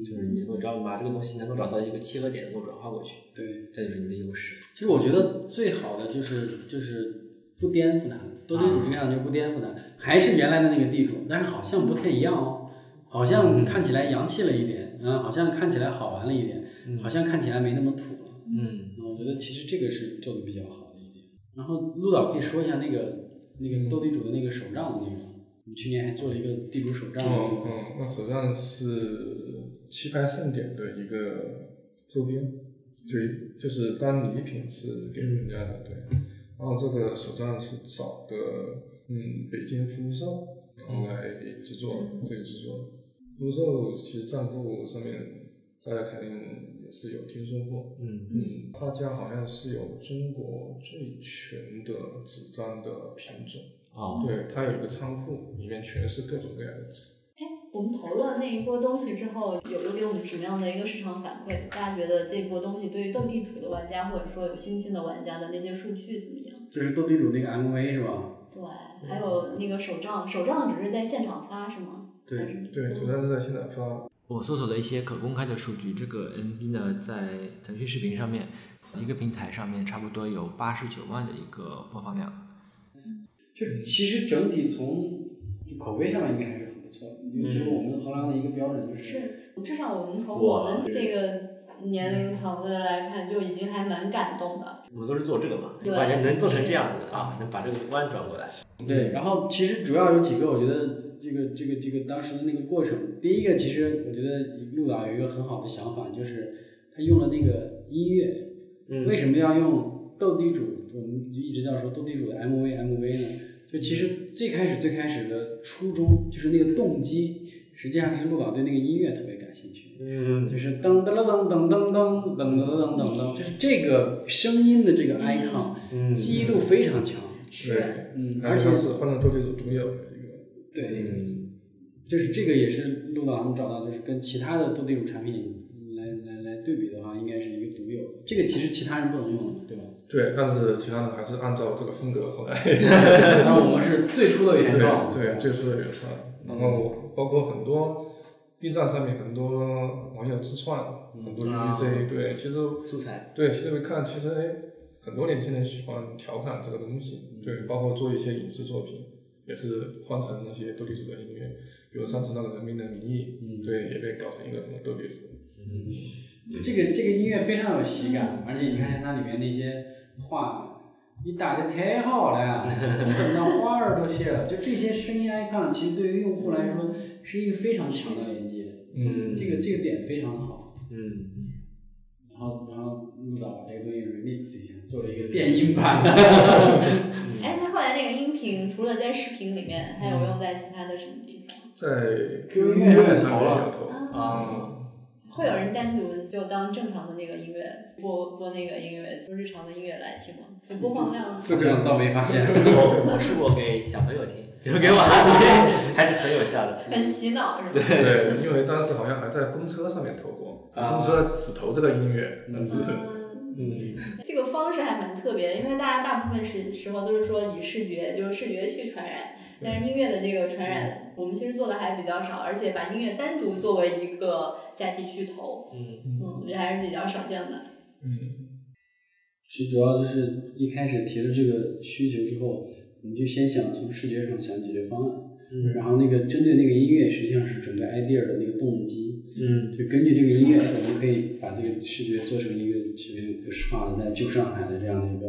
就是你能够找把这个东西能够找到一个契合点，能够转化过去。对，这就是你的优势。其实我觉得最好的就是就是不颠覆它，斗地主这个样就不颠覆它，还是原来的那个地主，但是好像不太一样哦，好像看起来洋气了一点，嗯，好像看起来好玩了一点，好像看起来没那么土了。嗯，我觉得其实这个是做的比较好的一点。然后陆导可以说一下那个。那个斗地主的那个手账的那个，我们去年还做了一个地主手账。嗯嗯，那手账是棋牌盛典的一个周边，对，就是当礼品是给人家的，对。然后这个手账是找的，嗯，北京福寿来制作这个制作。福寿其实账户上面大家肯定也是有听说过。嗯嗯，他家好像是有中国最全的纸张的品种。哦，对，他有一个仓库，里面全是各种各样的纸。哎，我们投了那一波东西之后，有有给我们什么样的一个市场反馈？大家觉得这波东西对于斗地主的玩家，或者说有新兴的玩家的那些数据怎么样？就是斗地主那个 MV 是吧？对，还有那个手账，手账只是在现场发是吗？对对，手账是在现场发。我搜索了一些可公开的数据，这个 MV 呢，在腾讯视频上面，一个平台上面差不多有八十九万的一个播放量。就其实整体从口碑上面应该还是很不错的，因为其是我们衡量的一个标准就是，是至少我们从我们这个年龄层的来看，就已经还蛮感动的。我们都是做这个嘛，对感觉能做成这样子的啊，能把这个弯转过来。对，然后其实主要有几个，我觉得这个这个这个当时的那个过程，第一个其实我觉得陆导有一个很好的想法，就是他用了那个音乐，嗯为什么要用斗地主？我们就一直叫说斗地主的 MV MV 呢？就其实最开始最开始的初衷就是那个动机，实际上是陆导对那个音乐特别感兴趣。嗯就是噔噔噔噔噔噔噔噔噔噔噔，就是这个声音的这个 icon，嗯记忆度非常强。是，嗯，而而且且是欢乐斗地主独有的一个。对，嗯就是这个也是陆导他们找到，就是跟其他的斗地主产品来来来对比的话，应该是一个独有的。这个其实其他人不能用的，对吧？对，但是其他人还是按照这个风格后来。然后我们是最初的原创，对对，最初的原创，然后包括很多 B 站上面很多网友自创，很多 UGC，对，其实素材，对，其实我看，其实哎，很多年轻人喜欢调侃这个东西，对，包括做一些影视作品，也是换成那些斗地主的音乐，比如上次那个《人民的名义》，嗯。对，也被搞成一个什么斗地主，嗯。就这个这个音乐非常有喜感，而且你看它里面那些画，你打的太好了，那花儿都谢了，就这些声音 icon，其实对于用户来说是一个非常强的连接，嗯。这个这个点非常好。嗯。然后然后陆导把这个东西 remix 一下，做了一个电音版。的。除了在视频里面，还有用在其他的什么地方？在 QQ 音音乐乐上上面投，啊嗯会有人单独就当正常的那个音乐播播那个音乐，就日常的音乐来听吗？就播放量这个倒没发现。我我试过给小朋友听，就是给我孩子，还是很有效的。很洗脑是吧？对，因为当时好像还在公车上面投过，啊公车只投这个音乐，但是嗯，嗯。这个方式还蛮特别的，因为大家大部分时时候都是说以视觉，就是视觉去传染，但是音乐的这个传染，我们其实做的还比较少，而且把音乐单独作为一个载体去投，嗯。嗯，我觉得还是比较少见的。嗯。其实主要就是一开始提了这个需求之后，我们就先想从视觉上想解决方案，嗯。然后那个针对那个音乐，实际上是整个 idea 的那个动机，嗯。就根据这个音乐，我们可以把这个视觉做成一个视觉可视化的，在旧上海的这样的一个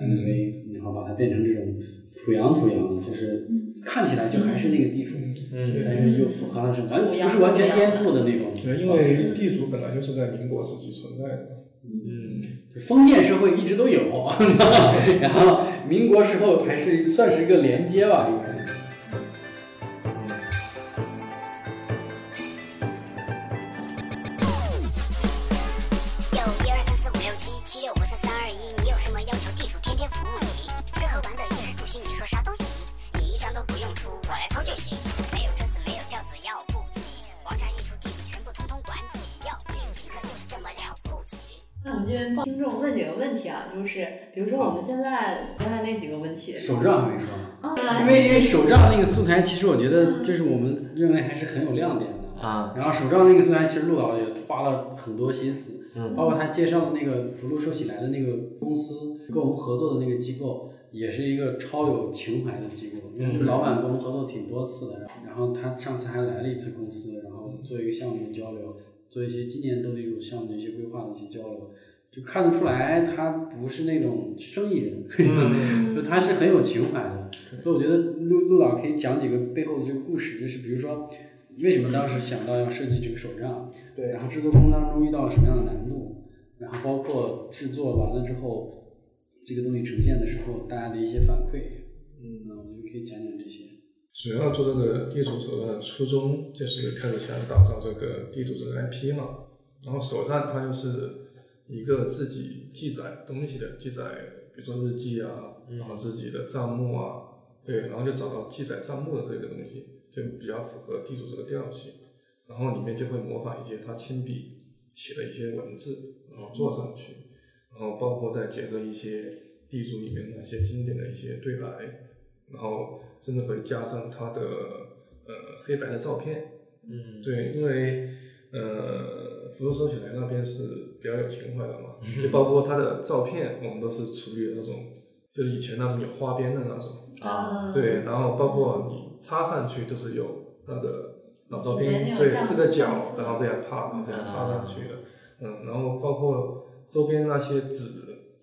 MV，、然后把它变成这种土洋土洋的，就是看起来就还是那个地主，嗯。但是又符合了是完不是完全颠覆的那种。对，因为地主本来就是在民国时期存在的，嗯就封建社会一直都有，然后民国时候还是算是一个连接吧，就是比如说我们现在刚才那几个问题，手账还没说呢，啊，因为因为手账那个素材，其实我觉得就是我们认为还是很有亮点的。啊然后手账那个素材，其实陆导也花了很多心思，嗯包括他介绍的那个福禄寿喜来的那个公司，跟我们合作的那个机构，也是一个超有情怀的机构。因为老板跟我们合作挺多次的，然后他上次还来了一次公司，然后做一个项目的交流，做一些纪念斗地主项目的一些规划的一些交流，就看得出来他不是那种生意人，就他是很有情怀的。所以我觉得陆陆老可以讲几个背后的这个故事，就是比如说为什么当时想到要设计这个手账，对然后制作过程当中遇到了什么样的难度，然后包括制作完了之后，这个东西呈现的时候大家的一些反馈，嗯，我们可以讲讲这些。主要做这个地主手段的初衷就是开始想打造这个地主这个 IP 嘛。然后首站它就是一个自己记载东西的，记载比如说日记啊，然后自己的账目啊，对，然后就找到记载账目的这个东西，就比较符合地主这个调性，然后里面就会模仿一些他亲笔写的一些文字，然后做上去，然后包括再结合一些地主里面那些经典的一些对白，然后甚至会加上他的呃黑白的照片，嗯，对，因为呃福州收起来那边是比较有情怀的嘛，就包括他的照片，我们都是处理的那种，就是以前那种有花边的那种，啊，对，然后包括你插上去都是有那个老照片，对，四个角，然后这样啪啪这样插上去的，嗯，然后包括周边那些纸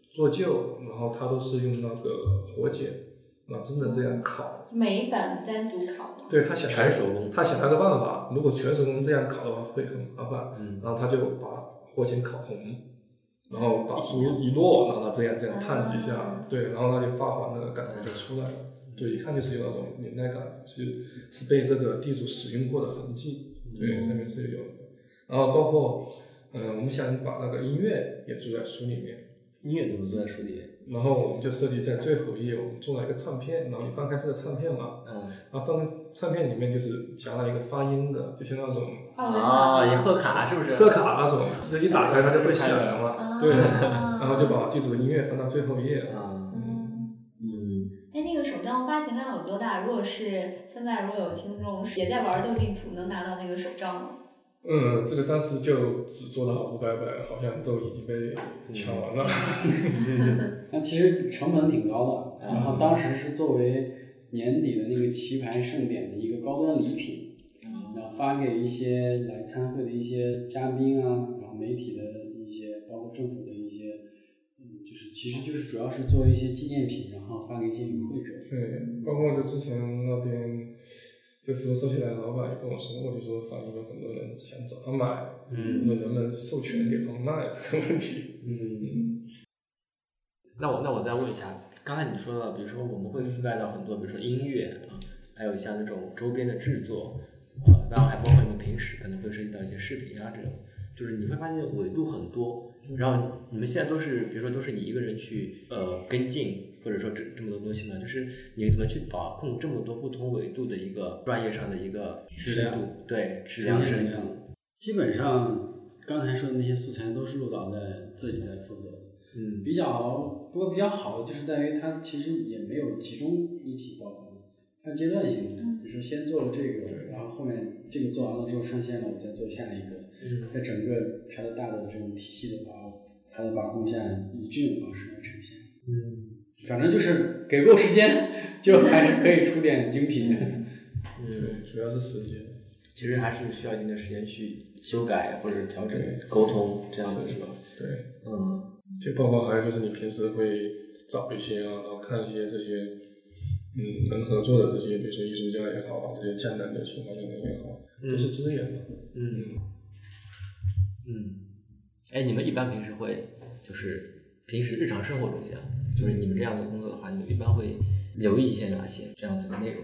做旧，然后它都是用那个火剪，然后真的这样烤，每一本单独烤吗？对他想全手工。他想了个办法，如果全手工这样烤的话会很麻烦，嗯。然后他就把火钳烤红，然后把书一摞，然后他这样这样烫几下，对，然后它就发黄的感觉就出来了，对，一看就是有那种年代感，是是被这个地主使用过的痕迹，对，上面是有，然后包括嗯、呃我们想把那个音乐也注在书里面。音乐怎么做在书里面？然后我们就设计在最后一页，我们做了一个唱片，然后你翻开这个唱片嘛，嗯，然后翻开唱片里面就是夹了一个发音的，就像那种啊，也贺卡是不是？贺卡那种，就是一打开它就会响的嘛，对，啊然后就把地主的音乐放到最后一页，啊，嗯，嗯，哎，那个手账发行量有多大？如果是现在如果有听众也在玩斗地主，能拿到那个手账吗？嗯，这个当时就只做到五百本，好像都已经被抢完了，那其实成本挺高的，然后当时是作为年底的那个棋牌盛典的一个高端礼品，然后发给一些来参会的一些嘉宾啊，然后媒体的一些，包括政府的一些，嗯，就是其实就是主要是作为一些纪念品，然后发给一些与会者。对，包括就之前那边。就服务收起来的老板也跟我说过，就说反映有很多人想找他买，嗯就说能不能授权给他们卖这个问题。嗯，那我那我再问一下，刚才你说到，比如说我们会覆盖到很多，比如说音乐啊，还有像那种周边的制作，啊，然后还包括你们平时可能会涉及到一些视频啊这种，就是你会发现维度很多，然后你们现在都是，比如说都是你一个人去呃跟进，或者说这这么多东西呢，就是你怎么去把控这么多不同维度的一个专业上的一个深度，对质量深度，基本上刚才说的那些素材都是陆导在自己在负责的。嗯。比较不过比较好的就是在于它其实也没有集中一起爆发，它阶段性的，比如说先做了这个，然后后面这个做完了之后上线了，我再做下一个，嗯在整个它的大的这种体系的话，它的把控下以这种方式来呈现。嗯反正就是给够时间，就还是可以出点精品的。嗯，对，主要是时间。其实还是需要一定的时间去修改或者调整、沟通这样的是吧？对，嗯就包括还有就是你平时会找一些啊，然后看一些这些，嗯，能合作的这些，比如说艺术家也好啊，这些江南的情怀的人也好，都是资源嘛。嗯嗯，哎，你们一般平时会就是平时日常生活中间，就是你们这样的工作的话，你们一般会留意一些哪些这样子的内容？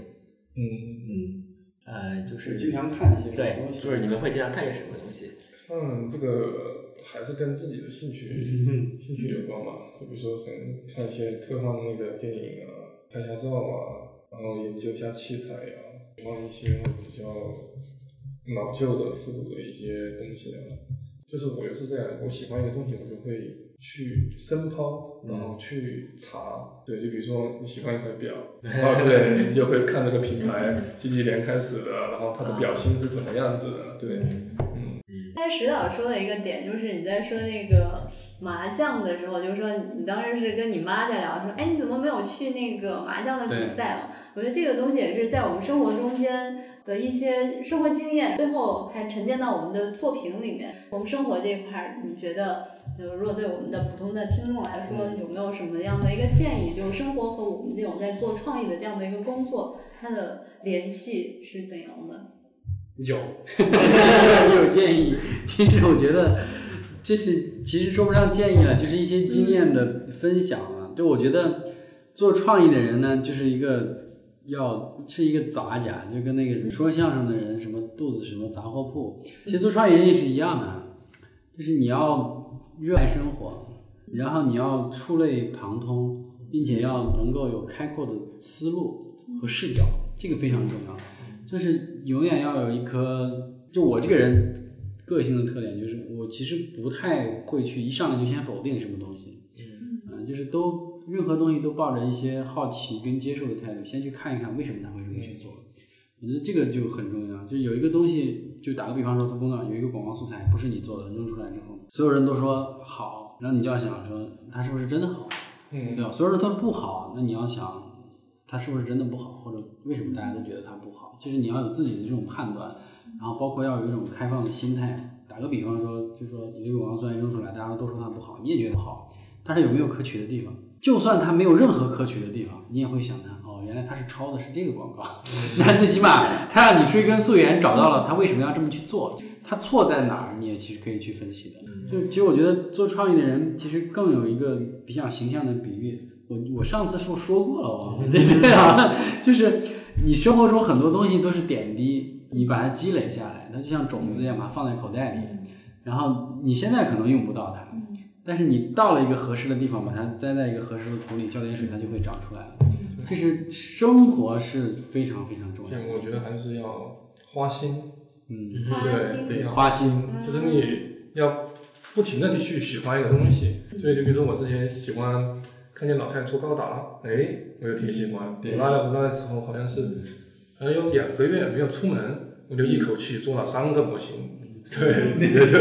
嗯，嗯，呃，就是经常看一些对就是你们会经常看一些什么东西？看这个还是跟自己的兴趣 兴趣有关吧。就比如说很看一些科幻类的电影啊，拍下照啊，然后研究一下器材呀、喜欢一些比较老旧的复古的一些东西啊。就是我就是这样，我喜欢一个东西，我就会去深抛，然后去查。对，就比如说你喜欢一块表，然后对你就会看这个品牌几几年开始的，然后它的表芯是什么样子的。对，嗯。刚才石导说的一个点，就是你在说那个麻将的时候，就是说你当时是跟你妈在聊，说，哎，你怎么没有去那个麻将的比赛嘛？我觉得这个东西也是在我们生活中间的一些生活经验，最后还沉淀到我们的作品里面。从生活这一块儿，你觉得，呃，如果对我们的普通的听众来说，有没有什么样的一个建议？就是生活和我们这种在做创意的这样的一个工作，它的联系是怎样的？有，有建议。其实我觉得这是其实说不上建议了，就是一些经验的分享了。对，我觉得做创意的人呢，就是一个要是一个杂家，就跟那个说相声的人什么肚子什么杂货铺，其实做创业人也是一样的。就是你要热爱生活，然后你要触类旁通，并且要能够有开阔的思路和视角，这个非常重要。就是永远要有一颗，就我这个人个性的特点，就是我其实不太会去一上来就先否定什么东西，嗯，就是都任何东西都抱着一些好奇跟接受的态度，先去看一看为什么他会这么去做。我觉得这个就很重要。就有一个东西，就打个比方说，做工作有一个广告素材不是你做的，扔出来之后，所有人都说好，然后你就要想说它是不是真的好，嗯，对吧？所有人都说不好，那你要想。它是不是真的不好，或者为什么大家都觉得它不好？就是你要有自己的这种判断，然后包括要有一种开放的心态。打个比方说，就说一个广告素材扔出来，大家都说它不好，你也觉得好，但是有没有可取的地方？就算它没有任何可取的地方，你也会想它哦，原来它是抄的是这个广告。那最起码它让你追根溯源，找到了它为什么要这么去做，它错在哪儿，你也其实可以去分析的。就其实我觉得做创意的人，其实更有一个比较形象的比喻。我我上次是不是说过了？我对对啊，就是你生活中很多东西都是点滴，你把它积累下来，它就像种子一样，把它放在口袋里，然后你现在可能用不到它，但是你到了一个合适的地方，把它栽在一个合适的土里，浇点水，它就会长出来了。就是生活是非常非常重要。我觉得还是要花心，嗯，对对，花心，就是你要不停的去喜欢一个东西。所以就比如说我之前喜欢。看见老蔡做高达，哎，我就挺喜欢。我那我那时候好像是好像有两个月没有出门，我就一口气做了三个模型，对，那个就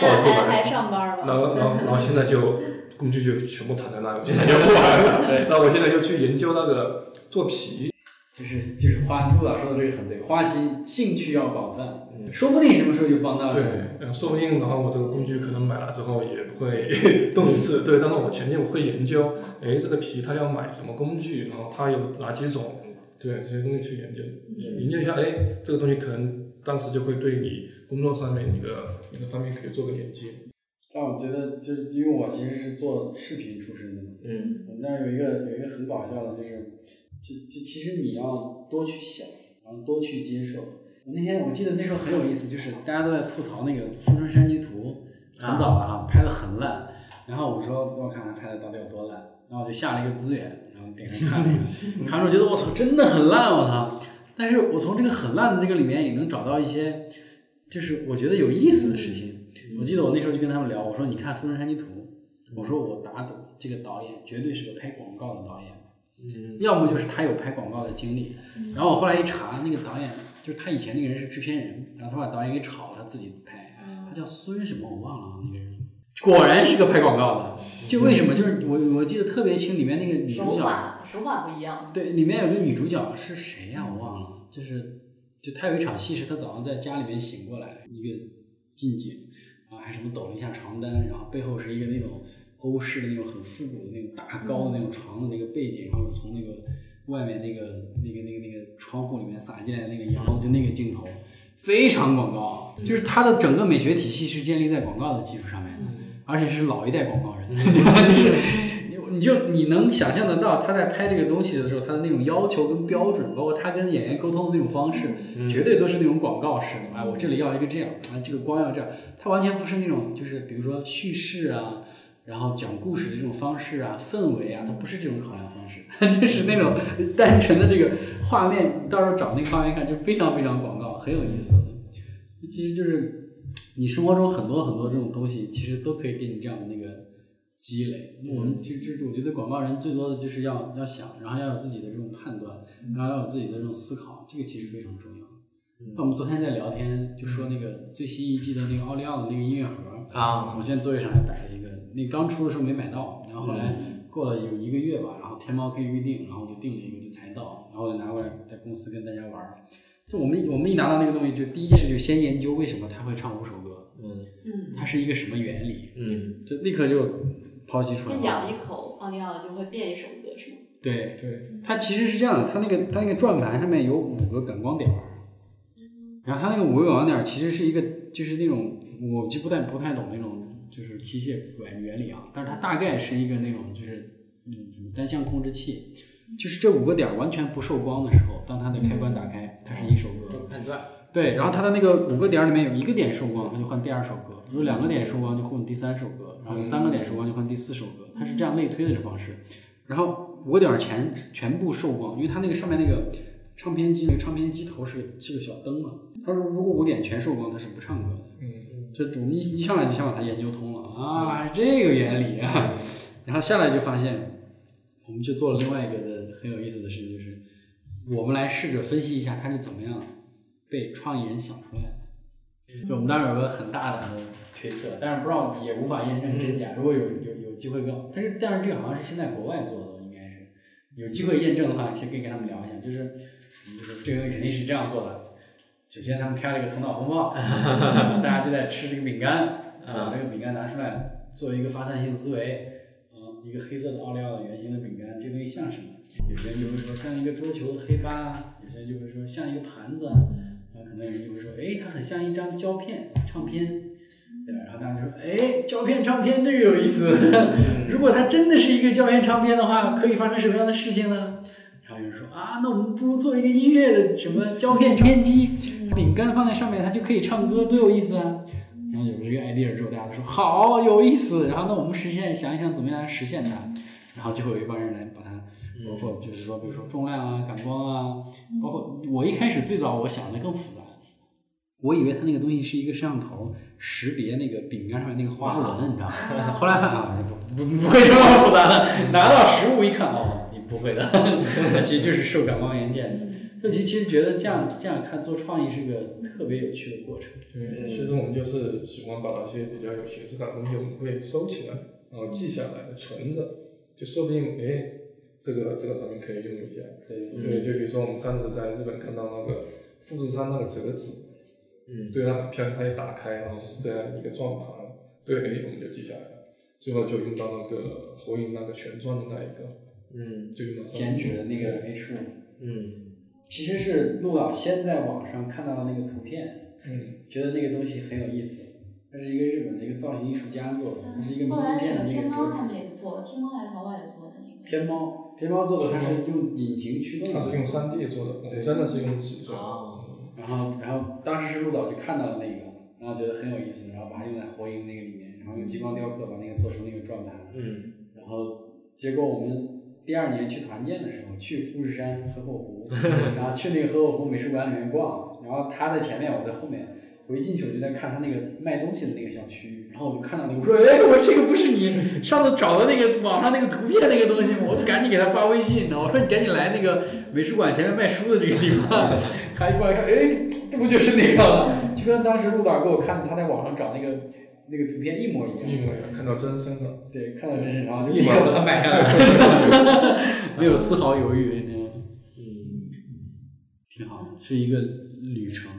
爆出来。还上班吗？然后，然后，然后现在就工具就全部躺在那里，我现在就不玩了。那我现在就去研究那个做皮。就是就是花陆老说的这个很对，花心兴趣要广泛，说不定什么时候就帮到你。对，说不定的话我这个工具可能买了之后也不会 动一次，对，但是我前期我会研究，哎，这个皮它要买什么工具，然后它有哪几种，对这些东西去研究，研究一下，哎，这个东西可能当时就会对你工作上面一个一个方面可以做个连接。但我觉得就是因为我其实是做视频出身的，嗯，我们那有一个有一个很搞笑的，就是。就就其实你要多去想，然后多去接受。我那天我记得那时候很有意思，就是大家都在吐槽那个《富春山居图》，很早了哈，拍的很烂。然后我说给我看看拍的到底有多烂，然后我就下了一个资源，然后点开看了一 看，看着觉得我操真的很烂我操！但是我从这个很烂的这个里面也能找到一些，就是我觉得有意思的事情。我记得我那时候就跟他们聊，我说你看《富春山居图》，我说我打赌这个导演绝对是个拍广告的导演。要么就是他有拍广告的经历，然后我后来一查，那个导演就是他以前那个人是制片人，然后他把导演给炒了，他自己拍，他叫孙什么我忘了那个人，果然是个拍广告的，就为什么？就是我我记得特别清，里面那个女主角。手法手法不一样，对，里面有个女主角是谁呀？我忘了，就是就他有一场戏是他早上在家里面醒过来一个近景，然后还什么抖了一下床单，然后背后是一个那种。欧式的那种很复古的那种大高的那种床的那个背景，然后从那个外面那个那个那个那个窗户里面洒进来的那个阳光，就那个镜头非常广告，就是它的整个美学体系是建立在广告的基础上面的，而且是老一代广告人，就是你你就你能想象得到他在拍这个东西的时候，他的那种要求跟标准，包括他跟演员沟通的那种方式，绝对都是那种广告式的。哎，我这里要一个这样，啊，这个光要这样，他完全不是那种就是比如说叙事啊。然后讲故事的这种方式啊，氛围啊，他不是这种考量方式，就是那种单纯的这个画面。你到时候找那个画面看，就非常非常广告，很有意思。其实就是你生活中很多很多这种东西，其实都可以给你这样的那个积累。我们其实我觉得广告人最多的就是要要想，然后要有自己的这种判断，然后要有自己的这种思考，这个其实非常重要。那我们昨天在聊天，就说那个最新一季的那个奥利奥的那个音乐盒啊，我现在座位上还摆了一个。那刚出的时候没买到，然后后来过了有一个月吧，然后天猫可以预定，然后我就订了一个就才到，然后就拿过来在公司跟大家玩。就我们我们一拿到那个东西，就第一件事就先研究为什么他会唱五首歌，嗯嗯，它是一个什么原理，嗯，就立刻就剖析出来。咬一口奥利奥就会变一首歌是吗？对对，它其实是这样的，它那个它那个转盘上面有五个感光点儿，然后它那个五个感光点儿其实是一个就是那种我就不太不太懂那种。就是机械原原理啊，但是它大概是一个那种就是嗯单向控制器，就是这五个点完全不受光的时候，当它的开关打开，它是一首歌。判断。对，然后它的那个五个点里面有一个点受光，它就换第二首歌；有两个点受光就换第三首歌；然后有三个点受光就换第四首歌。它是这样类推的这方式。然后五个点全全部受光，因为它那个上面那个唱片机那个唱片机头是是个小灯嘛。他说如果五点全受光，它是不唱歌的。嗯，这我们一一上来就想把它研究通了啊，这个原理啊。然后下来就发现，我们就做了另外一个的很有意思的事情，就是我们来试着分析一下它是怎么样。被创意人想出来的，就我们当然有个很大胆的推测，但是不知道也无法验证真假。如果有有有机会跟，但是但是这个好像是现在国外做的，应该是有机会验证的话，其实可以跟他们聊一下。就是就是这个东西肯定是这样做的。首先他们开了一个头脑风暴，大家就在吃这个饼干，把这个饼干拿出来做一个发散性思维。一个黑色的奥利奥的圆形的饼干，这东西像什么？有些人就会说像一个桌球的黑八，有些人就会说像一个盘子。可能有人就会说，哎，它很像一张胶片唱片，对吧？然后大家就说，哎，胶片唱片这个有意思。如果它真的是一个胶片唱片的话，可以发生什么样的事情呢？然后有人说，啊，那我们不如做一个音乐的什么胶片唱片机，饼干放在上面，它就可以唱歌，多有意思啊！然后有了这个 idea 之后，大家都说好有意思。然后那我们实现，想一想怎么样实现它。然后就会有一帮人来把它。包括就是说，比如说重量啊、感光啊，包括我一开始最早我想的更复杂，我以为它那个东西是一个摄像头识别那个饼干上面那个花纹，你知道吗？后来发现啊，不不不会这么复杂的，拿到实物一看，哦，你不会的，其实就是受感光元件的。就其其实觉得这样这样看做创意是个特别有趣的过程。对，其实我们就是喜欢把那些比较有形式感的东西，我们会收起来，然后记下来，存着，就说不定哎。这个这个产品可以用一下，对，就比如说我们上次在日本看到那个富士山那个折纸，嗯，对它很漂亮，它一打开，然后是这样一个转盘，对，哎，我们就记下来了，最后就用到那个火影那个旋转的那一个，嗯，就用到剪纸的那个 H 五，嗯，其实是陆老先在网上看到了那个图片，嗯，觉得那个东西很有意思，它是一个日本的一个造型艺术家做的，它是一个明信片的那个。天猫他们也做，天猫还是淘宝也做的那个。天猫。天猫做的它是用引擎驱动的，它是用三 D 做的，对，真的是用纸做的。然后，然后当时是陆导就看到了那个，然后觉得很有意思，然后把它用在火影那个里面，然后用激光雕刻把那个做成那个转盘。嗯。然后，结果我们第二年去团建的时候，去富士山河口湖，然后去那个河口湖美术馆里面逛，然后他在前面，我在后面。我一进去我就在看他那个卖东西的那个小区，然后我就看到那个，我说，哎，我说这个不是你上次找的那个网上那个图片那个东西吗？我就赶紧给他发微信呢，我说你赶紧来那个美术馆前面卖书的这个地方。他一过来看，哎，这不就是那个吗？就跟当时陆导给我看他在网上找那个那个图片一模一样。一模一样，看到真身了。对，看到真身，然后就立刻把它买下来，没有丝毫犹豫那种。嗯，挺好，是一个旅程。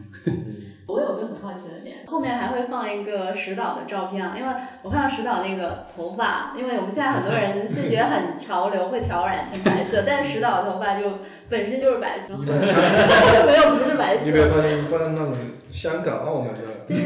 我有个很好奇的点，后面还会放一个石导的照片啊，因为我看到石导那个头发，因为我们现在很多人是觉得很潮流，会挑染成白色，但是石导的头发就本身就是白色，没有不是白色。你没有发现一般那种香港、澳门的，对对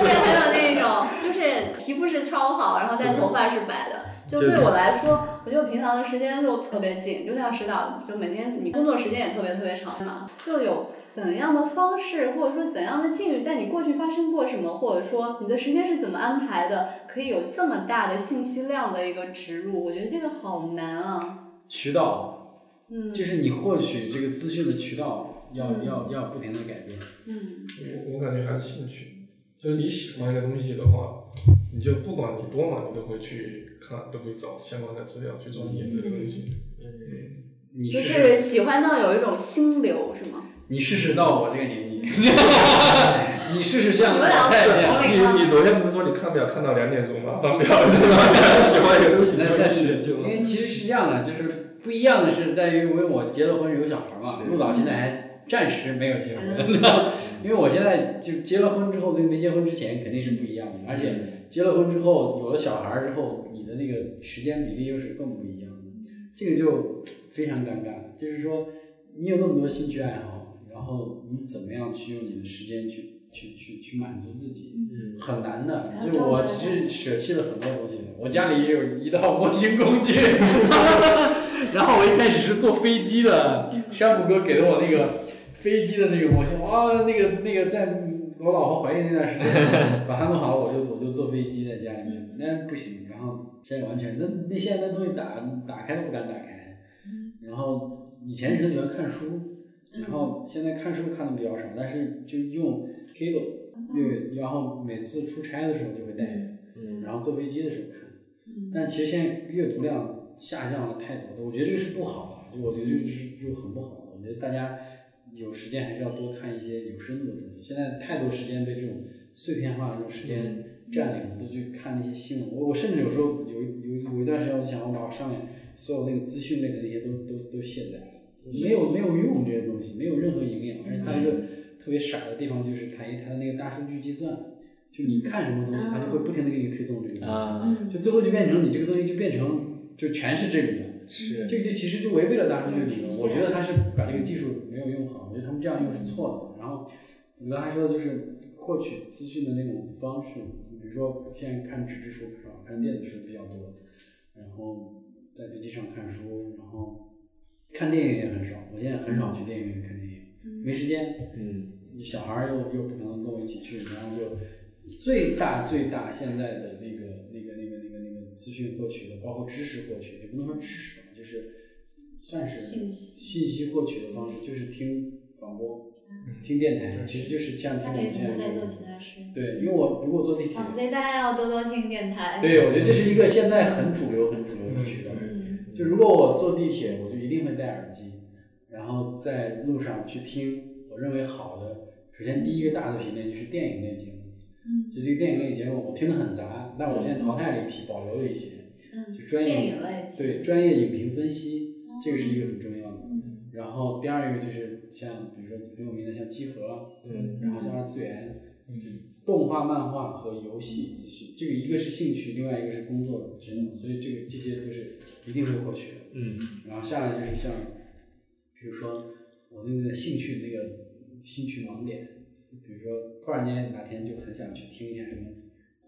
对，还有那种就是皮肤是超好，然后但头发是白的。就对我来说，我觉得平常的时间就特别紧，就像石导，就每天你工作时间也特别特别长嘛，就有怎样的方式或者说怎样的境遇，在你过去发生过什么，或者说你的时间是怎么安排的，可以有这么大的信息量的一个植入，我觉得这个好难啊。渠道，嗯，就是你获取这个资讯的渠道要要要不停的改变。嗯，我我感觉还是兴趣，就是你喜欢一个东西的话，你就不管你多忙，你都会去。看都会找相关的资料去做研究的东西。嗯，你是喜欢到有一种心流是吗？你试试到我这个年纪，你试试像老蔡这样。你你昨天不是说你看表看到两点钟吗？翻表对吧？喜欢一个东西，但是因为其实是这样的，就是不一样的是在于，因为我结了婚有小孩嘛，陆导现在还暂时没有结婚，因为我现在就结了婚之后跟没结婚之前肯定是不一样的，而且结了婚之后有了小孩之后。你的那个时间比例又是更不一样的，这个就非常尴尬。就是说，你有那么多兴趣爱好，然后你怎么样去用你的时间去去去去满足自己，很难的。就我其实舍弃了很多东西，我家里也有一套模型工具，然后我一开始是坐飞机的，山姆哥给了我那个。飞机的那个模型，哇，那个那个在我老婆怀孕那段时间，把它弄好了，我就我就坐飞机在家里面，那不行。然后现在完全，那那现在那东西打打开都不敢打开。然后以前很喜欢看书，然后现在看书看的比较少，但是就用 Kindle，阅，然后每次出差的时候就会带着，然后坐飞机的时候看。但其实现在阅读量下降了太多，我觉得这个是不好的，就我觉得这个是就很不好的。我觉得大家有时间还是要多看一些有深度的东西。现在太多时间被这种碎片化的这种时间占领了，都去看那些新闻。我我甚至有时候有有有一段时间，我想我把我上面所有那个资讯类的那些都都都卸载了，没有没有用这些东西，没有任何营养。而且它一个特别傻的地方就是它一它的那个大数据计算。就你看什么东西，它就会不停的给你推送这个东西，就最后就变成你这个东西就变成就全是这个的，是，这个就其实就违背了大数据理论。我觉得他是把这个技术没有用好，我觉得他们这样用是错的。然后你刚才说的就是获取资讯的那种方式，比如说现在看纸质书少，看电子书比较多，然后在飞机上看书，然后看电影也很少。我现在很少去电影院看电影，没时间。嗯，小孩又又不可能跟我一起去，然后就。最大最大现在的那个资讯获取的，包括知识获取，也不能说知识吧，就是算是信息获取的方式，就是听广播，听电台，其实就是像听我们这样。在做其他事。对，因为我如果坐地铁。所以大家要多多听电台。对，我觉得这是一个现在很主流、很主流的渠道。就如果我坐地铁，我就一定会戴耳机，然后在路上去听我认为好的。首先，第一个大的品类就是电影类节目。就这个电影类节目，我听得很杂，但我现在淘汰了一批，保留了一些。嗯就专业对专业影评分析，这个是一个很重要的。嗯然后第二一个就是像比如说很有名的像集合，然后像二次元，嗯动画、漫画和游戏资讯，这个一个是兴趣，另外一个是工作职能，所以这个这些都是一定会获取的。嗯。然后下来就是像，比如说我那个兴趣那个兴趣盲点。比如说，突然间哪天就很想去听一下什么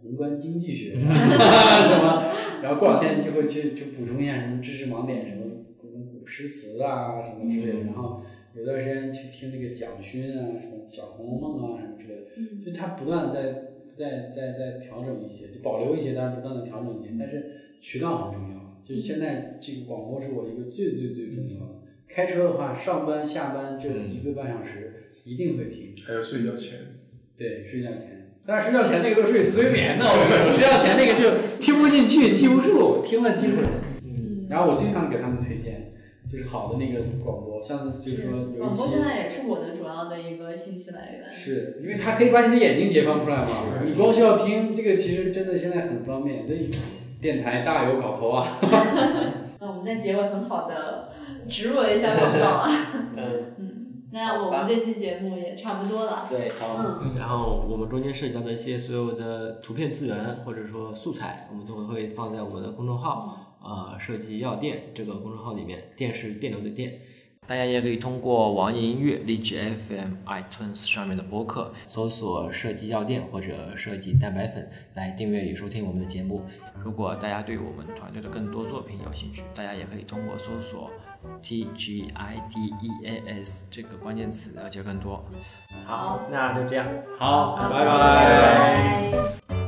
宏观经济学，什么，然后过两天就会去就补充一下什么知识盲点，什么古诗词啊什么之类的。然后有段时间去听那个蒋勋啊，什么小红楼梦啊什么之类的。就他不断在在在在调整一些，就保留一些，但是不断的调整一些。但是渠道很重要，就现在这个广播是我一个最最最重要的。开车的话，上班下班这一个半小时。一定会听，还有睡觉前，对，睡觉前，但是睡觉前那个都是有催眠的，我 睡觉前那个就听不进去，记不住，听了记不住。嗯，然后我经常给他们推荐，就是好的那个广播，上次就是说有一期。广播现在也是我的主要的一个信息来源。是因为它可以把你的眼睛解放出来嘛？你光需要听这个，其实真的现在很方便，所以电台大有搞头啊。那我们在结尾很好的植入了一下广告啊。嗯。那我们这期节目也差不多了。对，好。然后我们中间涉及到的一些所有的图片资源或者说素材，我们都会放在我们的公众号，呃，设计药店这个公众号里面。电是电流的电。大家也可以通过网易音乐、荔枝 FM、iTunes 上面的播客搜索“设计药店”或者“设计蛋白粉”来订阅与收听我们的节目。如果大家对我们团队的更多作品有兴趣，大家也可以通过搜索。T G I D E A S 这个关键词了解更多。好，那就这样。好，拜拜。